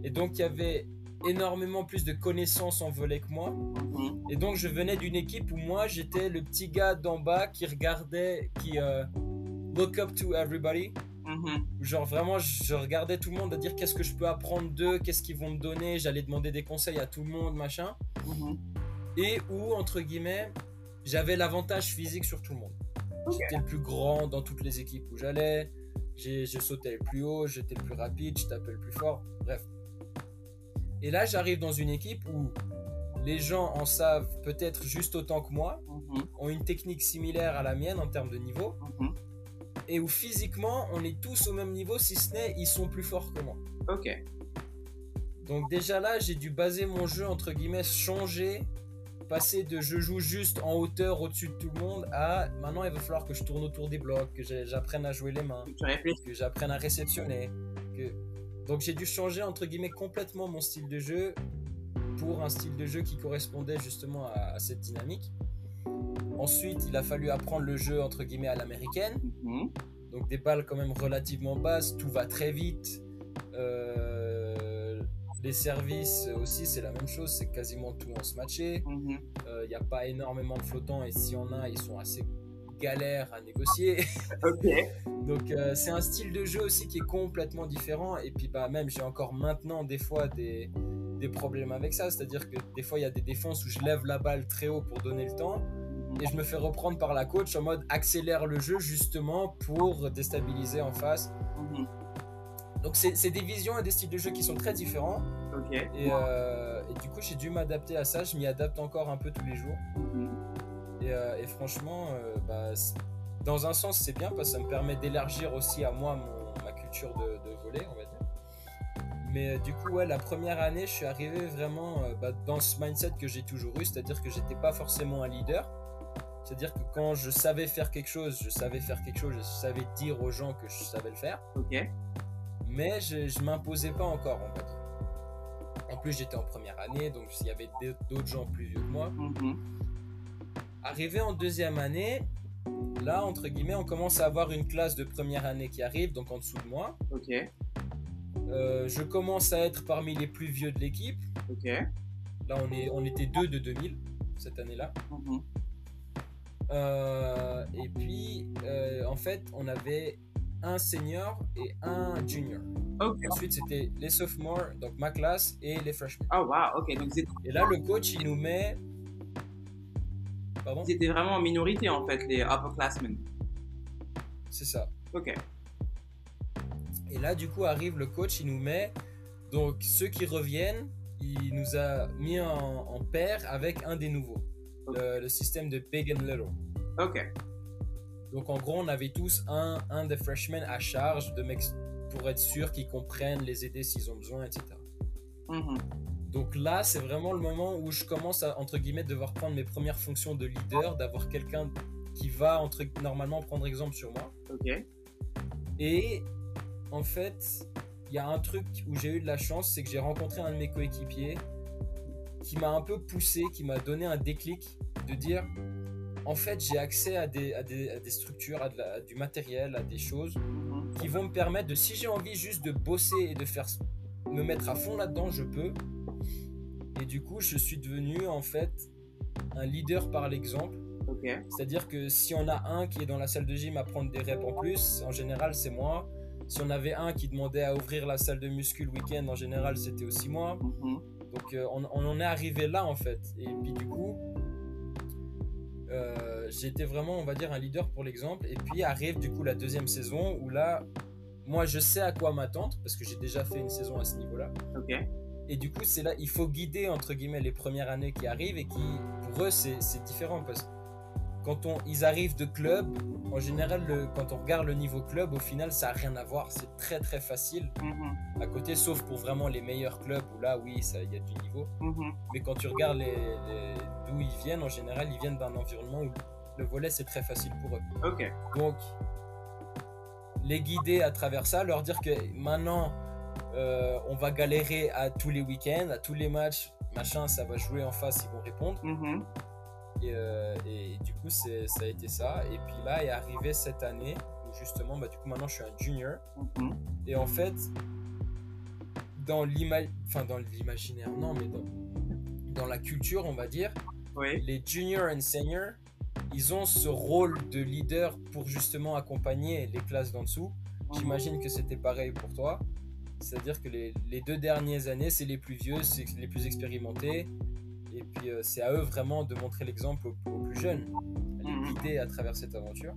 Et donc il y avait énormément plus de connaissances en volet que moi. Mhm. Et donc je venais d'une équipe où moi j'étais le petit gars d'en bas qui regardait, qui, euh, look up to everybody. Mm-hmm. Genre vraiment, je regardais tout le monde à dire qu'est-ce que je peux apprendre d'eux, qu'est-ce qu'ils vont me donner, j'allais demander des conseils à tout le monde, machin. Mm-hmm. Et où, entre guillemets, j'avais l'avantage physique sur tout le monde. J'étais le plus grand dans toutes les équipes où j'allais, je sautais plus haut, j'étais le plus rapide, je tapais le plus fort, bref. Et là, j'arrive dans une équipe où les gens en savent peut-être juste autant que moi, mm-hmm. ont une technique similaire à la mienne en termes de niveau, et où physiquement on est tous au même niveau, si ce n'est ils sont plus forts que moi. Ok. Donc déjà là, j'ai dû baser mon jeu entre guillemets, changer, passer de je joue juste en hauteur au-dessus de tout le monde à maintenant il va falloir que je tourne autour des blocs, que j'apprenne à jouer les mains, que j'apprenne à réceptionner. Que... Donc j'ai dû changer entre guillemets complètement mon style de jeu pour un style de jeu qui correspondait justement à cette dynamique. Ensuite, il a fallu apprendre le jeu entre guillemets à l'américaine. Mhm. Donc des balles quand même relativement basses, tout va très vite. Euh, Les services aussi, c'est la même chose, c'est quasiment tout en smatché. Il Mhm. n'y a pas énormément de flottants et s'il y en a, ils sont assez galères à négocier. Donc euh, c'est un style de jeu aussi qui est complètement différent. Et puis bah même j'ai encore maintenant des fois des, des problèmes avec ça. C'est-à-dire que des fois il y a des défenses où je lève la balle très haut pour donner le temps. Et je me fais reprendre par la coach en mode accélère le jeu justement pour déstabiliser en face. Mhm. Donc c'est des visions et des styles de jeu qui sont très différents. Ok. Et, euh, et du coup j'ai dû m'adapter à ça. Je m'y adapte encore un peu tous les jours. Mhm. Et, euh, et franchement, euh, bah, dans un sens, c'est bien parce que ça me permet d'élargir aussi à moi mon- ma culture de, de voler, on va dire. Mais euh, du coup, ouais, la première année, je suis arrivé vraiment euh, bah, dans ce mindset que j'ai toujours eu, c'est-à-dire que j'étais pas forcément un leader. C'est-à-dire que quand je savais faire quelque chose, je savais faire quelque chose, je savais dire aux gens que je savais le faire, Ok. Mais je, je m'imposais pas encore, on va dire. En plus, j'étais en première année, donc il y avait d'autres gens plus vieux que moi. Mhm. Arrivé en deuxième année, là, entre guillemets, on commence à avoir une classe de première année qui arrive, donc en dessous de moi. Ok. Euh, je commence à être parmi les plus vieux de l'équipe. Ok. Là, on, est, on était deux de 2000 cette année-là. Mhm. Euh, et puis, euh, en fait, on avait un senior et un junior. Ensuite, c'était les sophomores, donc ma classe, et les freshmen. Oh wow. Ok. Donc Et là, le coach, il nous met. Pardon? Vous étiez vraiment en minorité en fait, les upperclassmen. C'est ça. Ok. Et là, du coup, arrive le coach, il nous met. Donc, ceux qui reviennent, il nous a mis en, en paire avec un des nouveaux. Le, le système de Big and Little. Ok. Donc, en gros, on avait tous un, un des freshmen à charge de pour être sûr qu'ils comprennent, les aider s'ils ont besoin, etc. Mhm. Donc là, c'est vraiment le moment où je commence à, entre guillemets, devoir prendre mes premières fonctions de leader, d'avoir quelqu'un qui va, entre, normalement, prendre exemple sur moi. Ok. Et en fait, il y a un truc où j'ai eu de la chance, c'est que j'ai rencontré un de mes coéquipiers qui m'a un peu poussé, qui m'a donné un déclic de dire en fait, j'ai accès à des, à des, à des structures, à, de la- à du matériel, à des choses qui vont me permettre de, si j'ai envie juste de bosser et de faire me mettre à fond là-dedans, je peux. Et du coup, je suis devenu en fait un leader par l'exemple. C'est-à-dire que si on a un qui est dans la salle de gym à prendre des reps en plus, en général c'est moi. Si on avait un qui demandait à ouvrir la salle de muscu le week-end, en général c'était aussi moi. Mhm. Donc euh, on, on en est arrivé là en fait. Et puis du coup, euh, j'étais vraiment, on va dire, un leader pour l'exemple. Et puis arrive du coup la deuxième saison où là, moi je sais à quoi m'attendre parce que j'ai déjà fait une saison à ce niveau-là. Et du coup, c'est là, il faut guider entre guillemets les premières années qui arrivent et qui, pour eux, c'est c'est différent parce que quand on, ils arrivent de club, en général, le- quand on regarde le niveau club, au final, ça a rien à voir. C'est très très facile Mhm. à côté, sauf pour vraiment les meilleurs clubs où là, oui, il y a du niveau. Mhm. Mais quand tu regardes les, les- d'où ils viennent, en général, ils viennent d'un environnement où le volet c'est très facile pour eux. Donc, les guider à travers ça, leur dire que maintenant, euh, on va galérer à tous les week-ends, à tous les matchs, machin, ça va jouer en face, ils vont répondre. Mhm. Et, euh, et du coup, ça a été ça. Et puis là est arrivé cette année où justement, bah, du coup, maintenant je suis un junior. Mhm. Et en fait, dans, l'ima- enfin, dans l'imaginaire, non, mais dans, dans la culture, on va dire, Oui. les juniors et seniors, ils ont ce rôle de leader pour justement accompagner les classes d'en dessous. Mhm. J'imagine que c'était pareil pour toi. C'est-à-dire que les, les deux dernières années, c'est les plus vieux, c'est les plus expérimentés. Et puis euh, c'est à eux vraiment de montrer l'exemple aux, aux plus jeunes, à les Mhm. guider à travers cette aventure.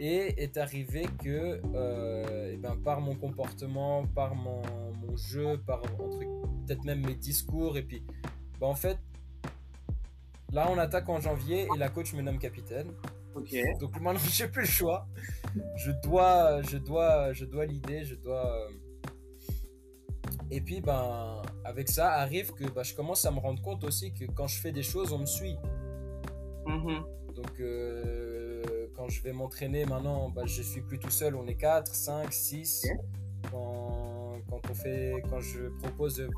Et est arrivé que, euh, eh ben, par mon comportement, par mon, mon jeu, par peut-être même mes discours, et puis bah, en fait, là on attaque en janvier et la coach me nomme capitaine. Ok. Donc maintenant j'ai plus le choix. Je dois, je dois, je dois l'idée, je dois. euh, Et puis ben avec ça arrive que bah, je commence à me rendre compte aussi que quand je fais des choses, on me suit. Mhm. Donc euh, quand je vais m'entraîner maintenant, bah, je suis plus tout seul, on est 4, 5, 6. Quand, quand, on fait, quand je propose de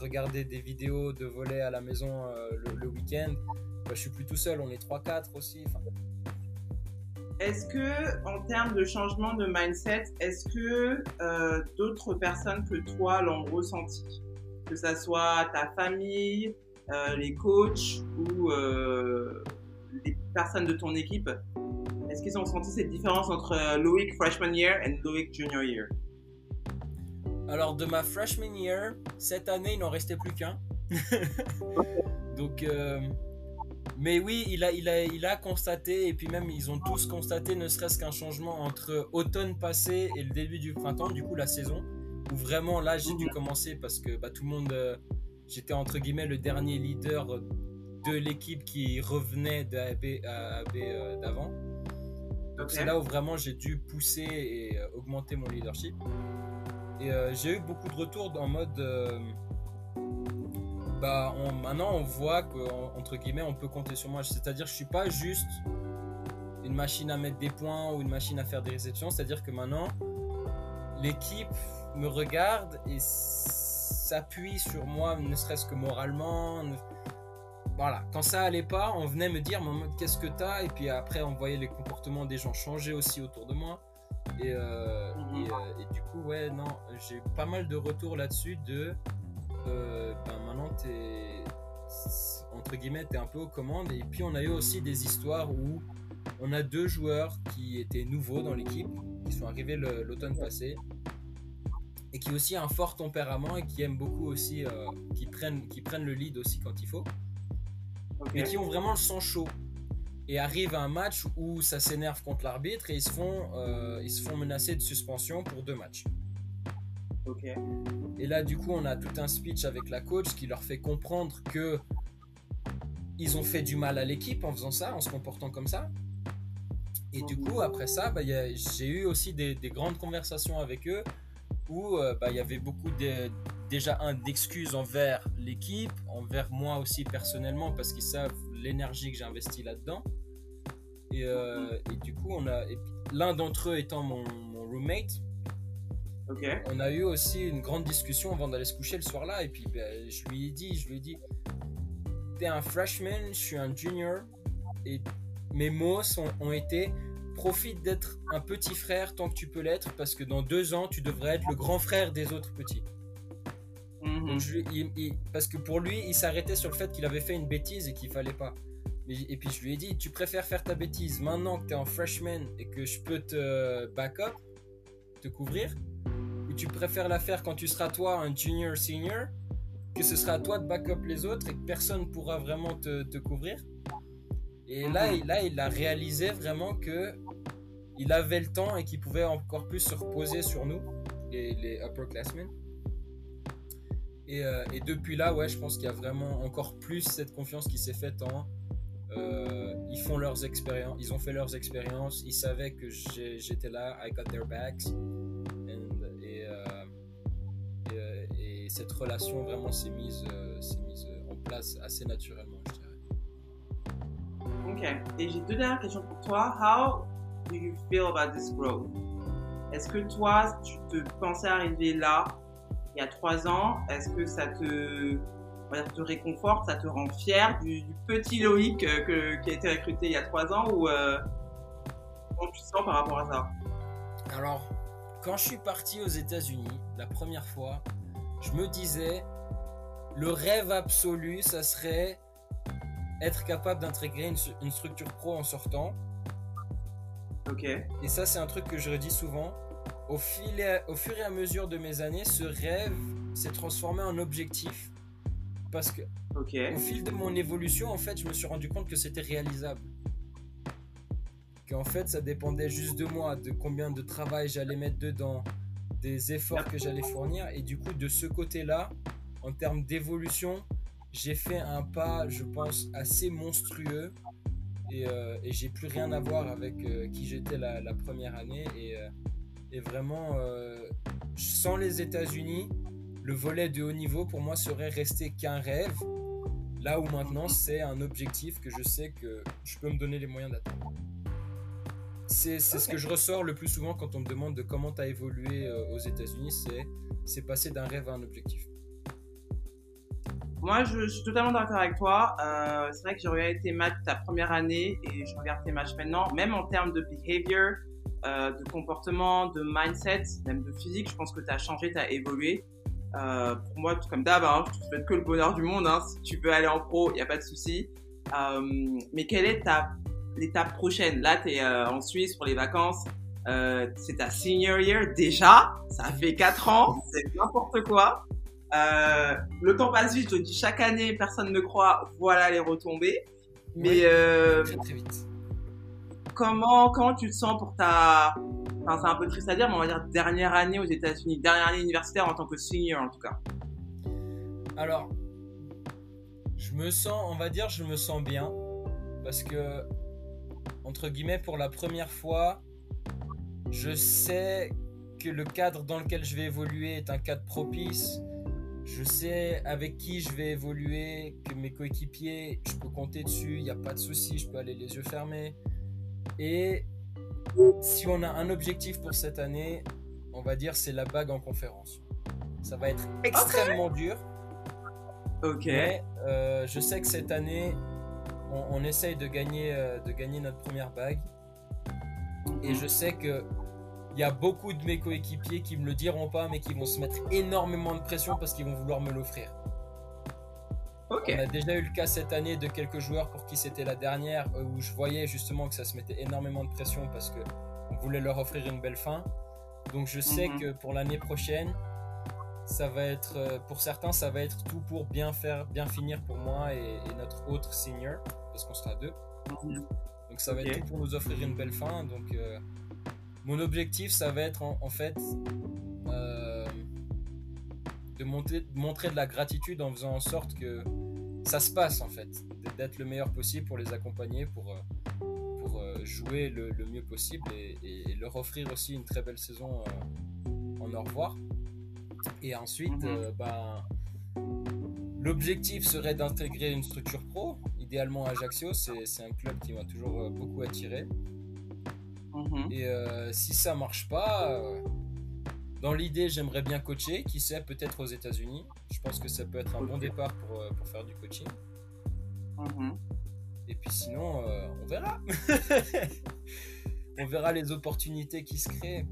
regarder des vidéos de volet à la maison euh, le, le week-end, bah, je suis plus tout seul, on est 3, 4 aussi. est-ce que, en termes de changement de mindset, est-ce que euh, d'autres personnes que toi l'ont ressenti? Que ça soit ta famille, euh, les coachs ou euh, les personnes de ton équipe Est-ce qu'ils ont senti cette différence entre Loïc freshman year et Loïc junior year? Alors, de ma freshman year, cette année, il n'en restait plus qu'un. Donc, mais oui, il a, il, a, il a constaté, et puis même ils ont tous constaté, ne serait-ce qu'un changement entre automne passé et le début du printemps, du coup la saison, où vraiment là j'ai dû commencer parce que bah, tout le monde, euh, j'étais entre guillemets le dernier leader de l'équipe qui revenait d'AB euh, d'avant. Donc c'est là où vraiment j'ai dû pousser et euh, augmenter mon leadership. Et j'ai eu beaucoup de retours en mode bah, maintenant on voit qu'entre guillemets on peut compter sur moi. C'est-à-dire que je suis pas juste une machine à mettre des points ou une machine à faire des réceptions. C'est-à-dire que maintenant l'équipe me regarde et s'appuie sur moi, ne serait-ce que moralement. Voilà, quand ça allait pas, on venait me dire qu'est-ce que t'as? Et puis après on voyait les comportements des gens changer aussi autour de moi. Et, euh, mhm. euh, et du coup, ouais, non, j'ai pas mal de retours là-dessus de euh, ben maintenant t'es entre guillemets t'es un peu aux commandes et puis on a eu aussi des histoires où on a deux joueurs qui étaient nouveaux dans l'équipe qui sont arrivés l'automne passé et qui aussi un fort tempérament et qui aiment beaucoup aussi euh, qui prennent qui prennent le lead aussi quand il faut. Et qui ont vraiment le sang chaud. Et arrivent à un match où ça s'énerve contre l'arbitre et ils se font euh, ils se font menacer de suspension pour deux matchs. Et là, du coup, on a tout un speech avec la coach qui leur fait comprendre que ils ont fait du mal à l'équipe en faisant ça, en se comportant comme ça. Et du coup, après ça, bah, j'ai eu aussi des, grandes conversations avec eux où euh, bah, il y avait beaucoup de, déjà un d'excuses envers l'équipe, envers moi aussi personnellement parce qu'ils savent l'énergie que j'ai investi là-dedans. Et, euh, du coup, on a l'un d'entre eux étant mon roommate, on a eu aussi une grande discussion avant d'aller se coucher le soir-là. Et puis, ben, je lui ai dit, je lui ai dit, t'es un freshman, je suis un junior. Et mes mots ont été, profite d'être un petit frère tant que tu peux l'être, parce que dans deux ans, tu devrais être le grand frère des autres petits. Mm-hmm. parce que pour lui, il s'arrêtait sur le fait qu'il avait fait une bêtise et qu'il fallait pas. Et, puis je lui ai dit, tu préfères faire ta bêtise maintenant que tu es en freshman et que je peux te back up, te couvrir, tu préfères la faire quand tu seras toi un junior senior, que ce sera à toi de backup les autres et que personne pourra vraiment te, couvrir? Et là, il, là, il a réalisé vraiment que il avait le temps et qu'il pouvait encore plus se reposer sur nous, les, les upperclassmen. Et, euh, et, depuis là, ouais, je pense qu'il y a vraiment encore plus cette confiance qui s'est faite en. Euh, ils font leurs expériences, ils ont fait leurs expériences, ils savaient que j'étais là, I got their backs. cette relation vraiment s'est mise, euh, mise en place assez naturellement, je dirais. Et j'ai deux dernières questions pour toi. How do you feel about this growth? Est-ce que toi, tu te pensais arriver là il y a trois ans? Est-ce que ça te, te réconforte, ça te rend fier du, petit Loïc euh, qui a été recruté il y a trois ans ou euh, comment tu te sens par rapport à ça? Alors, quand je suis parti aux États-Unis la première fois, je me disais, le rêve absolu, ça serait être capable d'intégrer une, structure pro en sortant. Ok. Et ça, c'est un truc que je redis souvent. Au, fil au fur et à mesure de mes années, ce rêve s'est transformé en objectif. Parce que au fil de mon évolution, en fait, je me suis rendu compte que c'était réalisable. Qu'en fait, ça dépendait juste de moi, de combien de travail j'allais mettre dedans, des efforts que j'allais fournir. Et du coup, de ce côté-là, en termes d'évolution, j'ai fait un pas, je pense, assez monstrueux. Et, euh, j'ai plus rien à voir avec euh, qui j'étais la, première année. Et, euh, vraiment, sans les États-Unis, le volet de haut niveau pour moi serait resté qu'un rêve. Là où maintenant, c'est un objectif que je sais que je peux me donner les moyens d'atteindre. C'est ce que je ressors le plus souvent quand on me demande de comment tu as évolué aux États-Unis, c'est passer d'un rêve à un objectif. Moi, je, suis totalement d'accord avec toi. Euh, c'est vrai que j'ai regardé tes matchs ta première année et je regarde tes matchs maintenant. Même en termes de behavior, euh, de comportement, de mindset, même de physique, je pense que tu as changé, tu as évolué. Euh, pour moi, comme d'hab, hein, je te souhaite que le bonheur du monde. Hein. Si tu veux aller en pro, il n'y a pas de souci. Euh, mais quelle est ta l'étape prochaine? Là, tu es euh, en Suisse pour les vacances. Euh, c'est ta senior year déjà. Ça fait 4 ans. C'est n'importe quoi. Euh, le temps passe vite, je dis chaque année, personne ne croit, voilà les retombées. Mais euh, très, vite. Comment, comment tu te sens pour ta. Enfin, c'est un peu triste à dire, mais on va dire dernière année aux États-Unis, dernière année universitaire en tant que senior en tout cas. Alors, je me sens, on va dire, je me sens bien. Parce que, entre guillemets, pour la première fois, je sais que le cadre dans lequel je vais évoluer est un cadre propice je sais avec qui je vais évoluer, que mes coéquipiers, je peux compter dessus, il n'y a pas de souci, je peux aller les yeux fermés. Et si on a un objectif pour cette année, on va dire c'est la bague en conférence. Ça va être extrêmement dur. Ok. Mais euh, je sais que cette année, on, essaye de gagner, euh, de gagner notre première bague. Et je sais que il y a beaucoup de mes coéquipiers qui me le diront pas, mais qui vont se mettre énormément de pression parce qu'ils vont vouloir me l'offrir. On a déjà eu le cas cette année de quelques joueurs pour qui c'était la dernière, euh, où je voyais justement que ça se mettait énormément de pression parce que on voulait leur offrir une belle fin. Donc je sais mhm. que pour l'année prochaine, ça va être, euh, pour certains, ça va être tout pour bien faire, bien finir pour moi et, notre autre senior, parce qu'on sera deux. Mhm. Donc ça va être tout pour nous offrir une belle fin. Donc euh, mon objectif, ça va être en, fait euh, de, montrer de la gratitude en faisant en sorte que ça se passe en fait, d'être le meilleur possible pour les accompagner, pour, euh, pour euh, jouer le, mieux possible et, leur offrir aussi une très belle saison en au revoir. Et ensuite, mhm. ben, l'objectif serait d'intégrer une structure pro, idéalement Ajaccio, c'est un club qui m'a toujours beaucoup attiré. Mhm. Et euh, si ça marche pas, euh, dans l'idée, j'aimerais bien coacher. Qui sait, peut-être aux États-Unis. Je pense que ça peut être un bon départ pour, euh, pour faire du coaching. Mhm. Et puis sinon, on verra. on verra les opportunités qui se créent.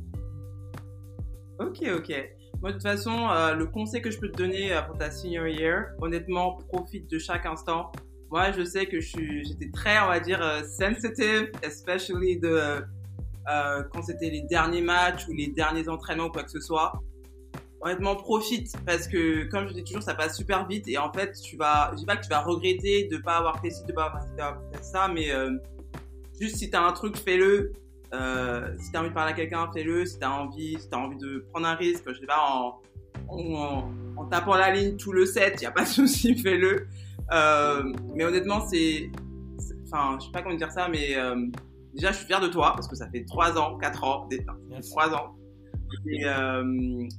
Ok, ok. Moi, de toute façon, le conseil que je peux te donner pour ta senior year, honnêtement, profite de chaque instant. Moi, je sais que j'étais très, on va dire, sensitive, especially de euh, quand c'était les derniers matchs ou les derniers entraînements ou quoi que ce soit. Honnêtement, profite parce que, comme je dis toujours, ça passe super vite et en fait, tu vas, je dis pas que tu vas regretter de pas avoir fait ci, de pas avoir fait ça, mais euh, juste si t'as un truc, fais-le. Euh, si t'as envie de parler à quelqu'un, fais-le. Si t'as envie, si t'as envie de prendre un risque, je sais pas, en, en, en tapant la ligne tout le set, y a pas de souci, fais-le. Euh, mais honnêtement, c'est, enfin, je sais pas comment dire ça, mais déjà, je suis fier de toi parce que ça fait 3 ans, 4 ans, 3 ans. euh,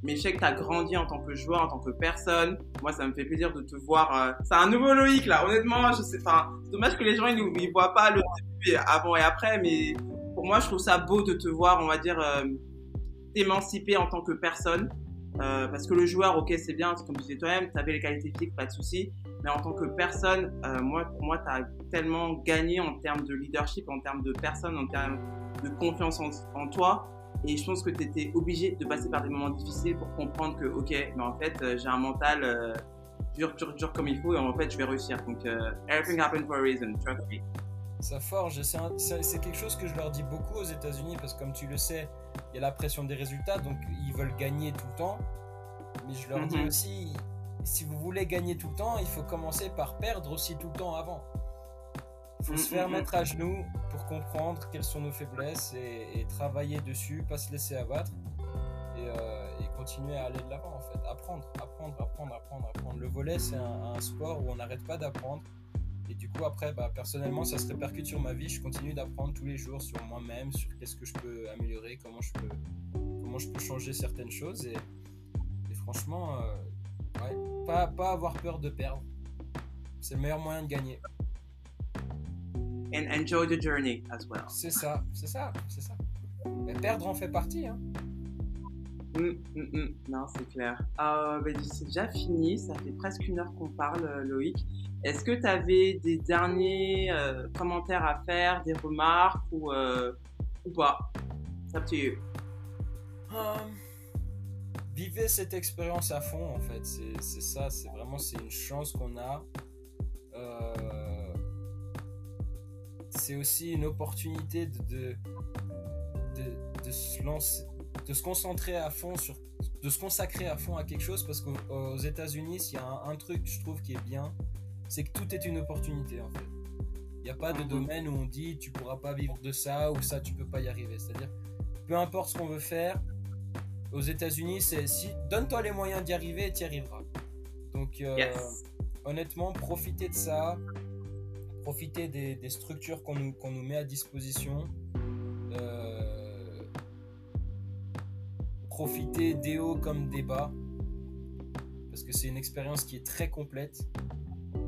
mais je sais que tu as grandi en tant que joueur, en tant que personne. Moi, ça me fait plaisir de te voir. Euh, c'est un nouveau Loïc, là. Honnêtement, je sais, c'est dommage que les gens, ils, ils voient pas le début avant et après, mais pour moi, je trouve ça beau de te voir, on va dire, euh, t'émanciper en tant que personne. Euh, parce que le joueur, ok, c'est bien, comme tu disais toi-même, tu avais les qualités physiques, pas de souci. Mais en tant que personne, euh, moi, pour moi, tu as tellement gagné en termes de leadership, en termes de personne, en termes de confiance en, toi. Et je pense que tu étais obligé de passer par des moments difficiles pour comprendre que, ok, mais en fait, euh, j'ai un mental euh, dur, dur, dur comme il faut et en fait, je vais réussir. Donc, euh, everything happened for a reason, trust me. Ça forge, c'est quelque chose que je leur dis beaucoup aux États-Unis parce que, comme tu le sais, il y a la pression des résultats, donc ils veulent gagner tout le temps. Mais je leur dis mm-hmm. aussi, si vous voulez gagner tout le temps, il faut commencer par perdre aussi tout le temps avant. Il faut mm, se faire mm, mettre mm. à genoux pour comprendre quelles sont nos faiblesses et, travailler dessus, pas se laisser abattre euh, et, continuer à aller de l'avant en fait. Apprendre, apprendre, apprendre, apprendre, apprendre. Le volet c'est un, sport où on n'arrête pas d'apprendre. Et du coup après, bah, personnellement, ça se répercute sur ma vie. Je continue d'apprendre tous les jours sur moi-même, sur qu'est-ce que je peux améliorer, comment je peux, comment je peux changer certaines choses. Et, franchement, euh, pas, pas avoir peur de perdre. C'est le meilleur moyen de gagner. And enjoy the journey as well. C'est ça, c'est ça, c'est ça. Mais perdre en fait partie. Hein. Hum, hum, hum. Non, c'est clair. Euh, ben, c'est déjà fini, ça fait presque une heure qu'on parle, euh, Loïc. Est-ce que tu avais des derniers euh, commentaires à faire, des remarques ou, euh, ou pas? Ça te Hum, vivez cette expérience à fond en fait, c'est ça, c'est vraiment c'est une chance qu'on a. Euh, c'est aussi une opportunité de, de, de, de se lancer, de se concentrer à fond sur, de se consacrer à fond à quelque chose parce qu'aux États-Unis, il y a un, un truc je trouve qui est bien, c'est que tout est une opportunité en fait. Il n'y a pas de domaine où on dit tu pourras pas vivre de ça ou ça tu peux pas y arriver. C'est-à-dire, peu importe ce qu'on veut faire, aux États-Unis, c'est si donne-toi les moyens d'y arriver et tu y arriveras. Donc, euh, Yes. honnêtement, profitez de ça, profitez des, des structures qu'on nous, qu'on nous met à disposition. Euh, profitez des hauts comme des bas, parce que c'est une expérience qui est très complète.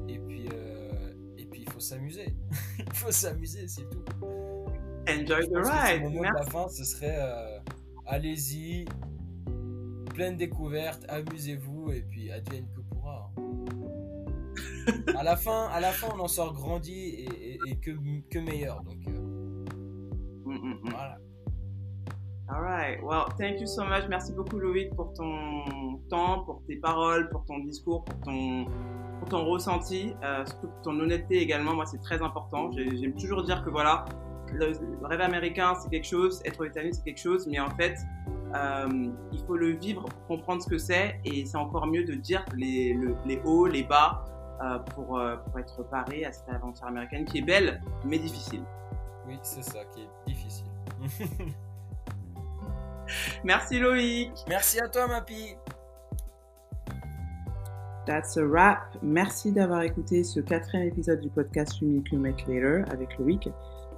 Et puis, euh, et puis il faut s'amuser. il faut s'amuser, c'est tout. Enjoy the ride. mon mot de la fin, ce serait allez-y, pleine découverte, amusez-vous et puis advienne que pourra. hein. à la fin, à la fin, on en sort grandi et, et- et que, que meilleur. Donc euh, Hum, hum, hum. voilà. All right. Well, thank you so much. Merci beaucoup, Loïc, pour ton temps, pour tes paroles, pour ton discours, pour ton, pour ton ressenti, euh, surtout pour ton honnêteté également. Moi, c'est très important. J'ai- J'aime toujours dire que voilà, le, le rêve américain, c'est quelque chose, être États-Unis, c'est quelque chose, mais en fait, euh, il faut le vivre pour comprendre ce que c'est, et c'est encore mieux de dire les, le- les hauts, les bas, euh, pour, euh, pour être paré à cette aventure américaine qui est belle, mais difficile. Oui, c'est ça qui est difficile. Merci, Loïc. Merci à toi, Mapi. That's a wrap. Merci d'avoir écouté ce quatrième épisode du podcast You Make You Make Later avec Loïc.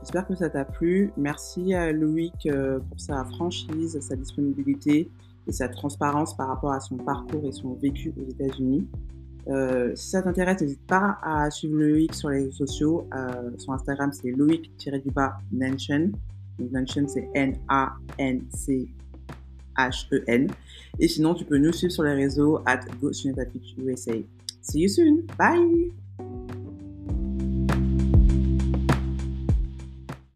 J'espère que ça t'a plu. Merci à Loïc euh, pour sa franchise, sa disponibilité et sa transparence par rapport à son parcours et son vécu aux États-Unis. Euh, si ça t'intéresse, n'hésite pas à suivre Loïc sur les réseaux sociaux. Euh, son Instagram, c'est Loïc-du-bas Nanchen. Nanchen, c'est N-A-N-C H-E-N. Et sinon, tu peux nous suivre sur les réseaux at USA. See you soon. Bye!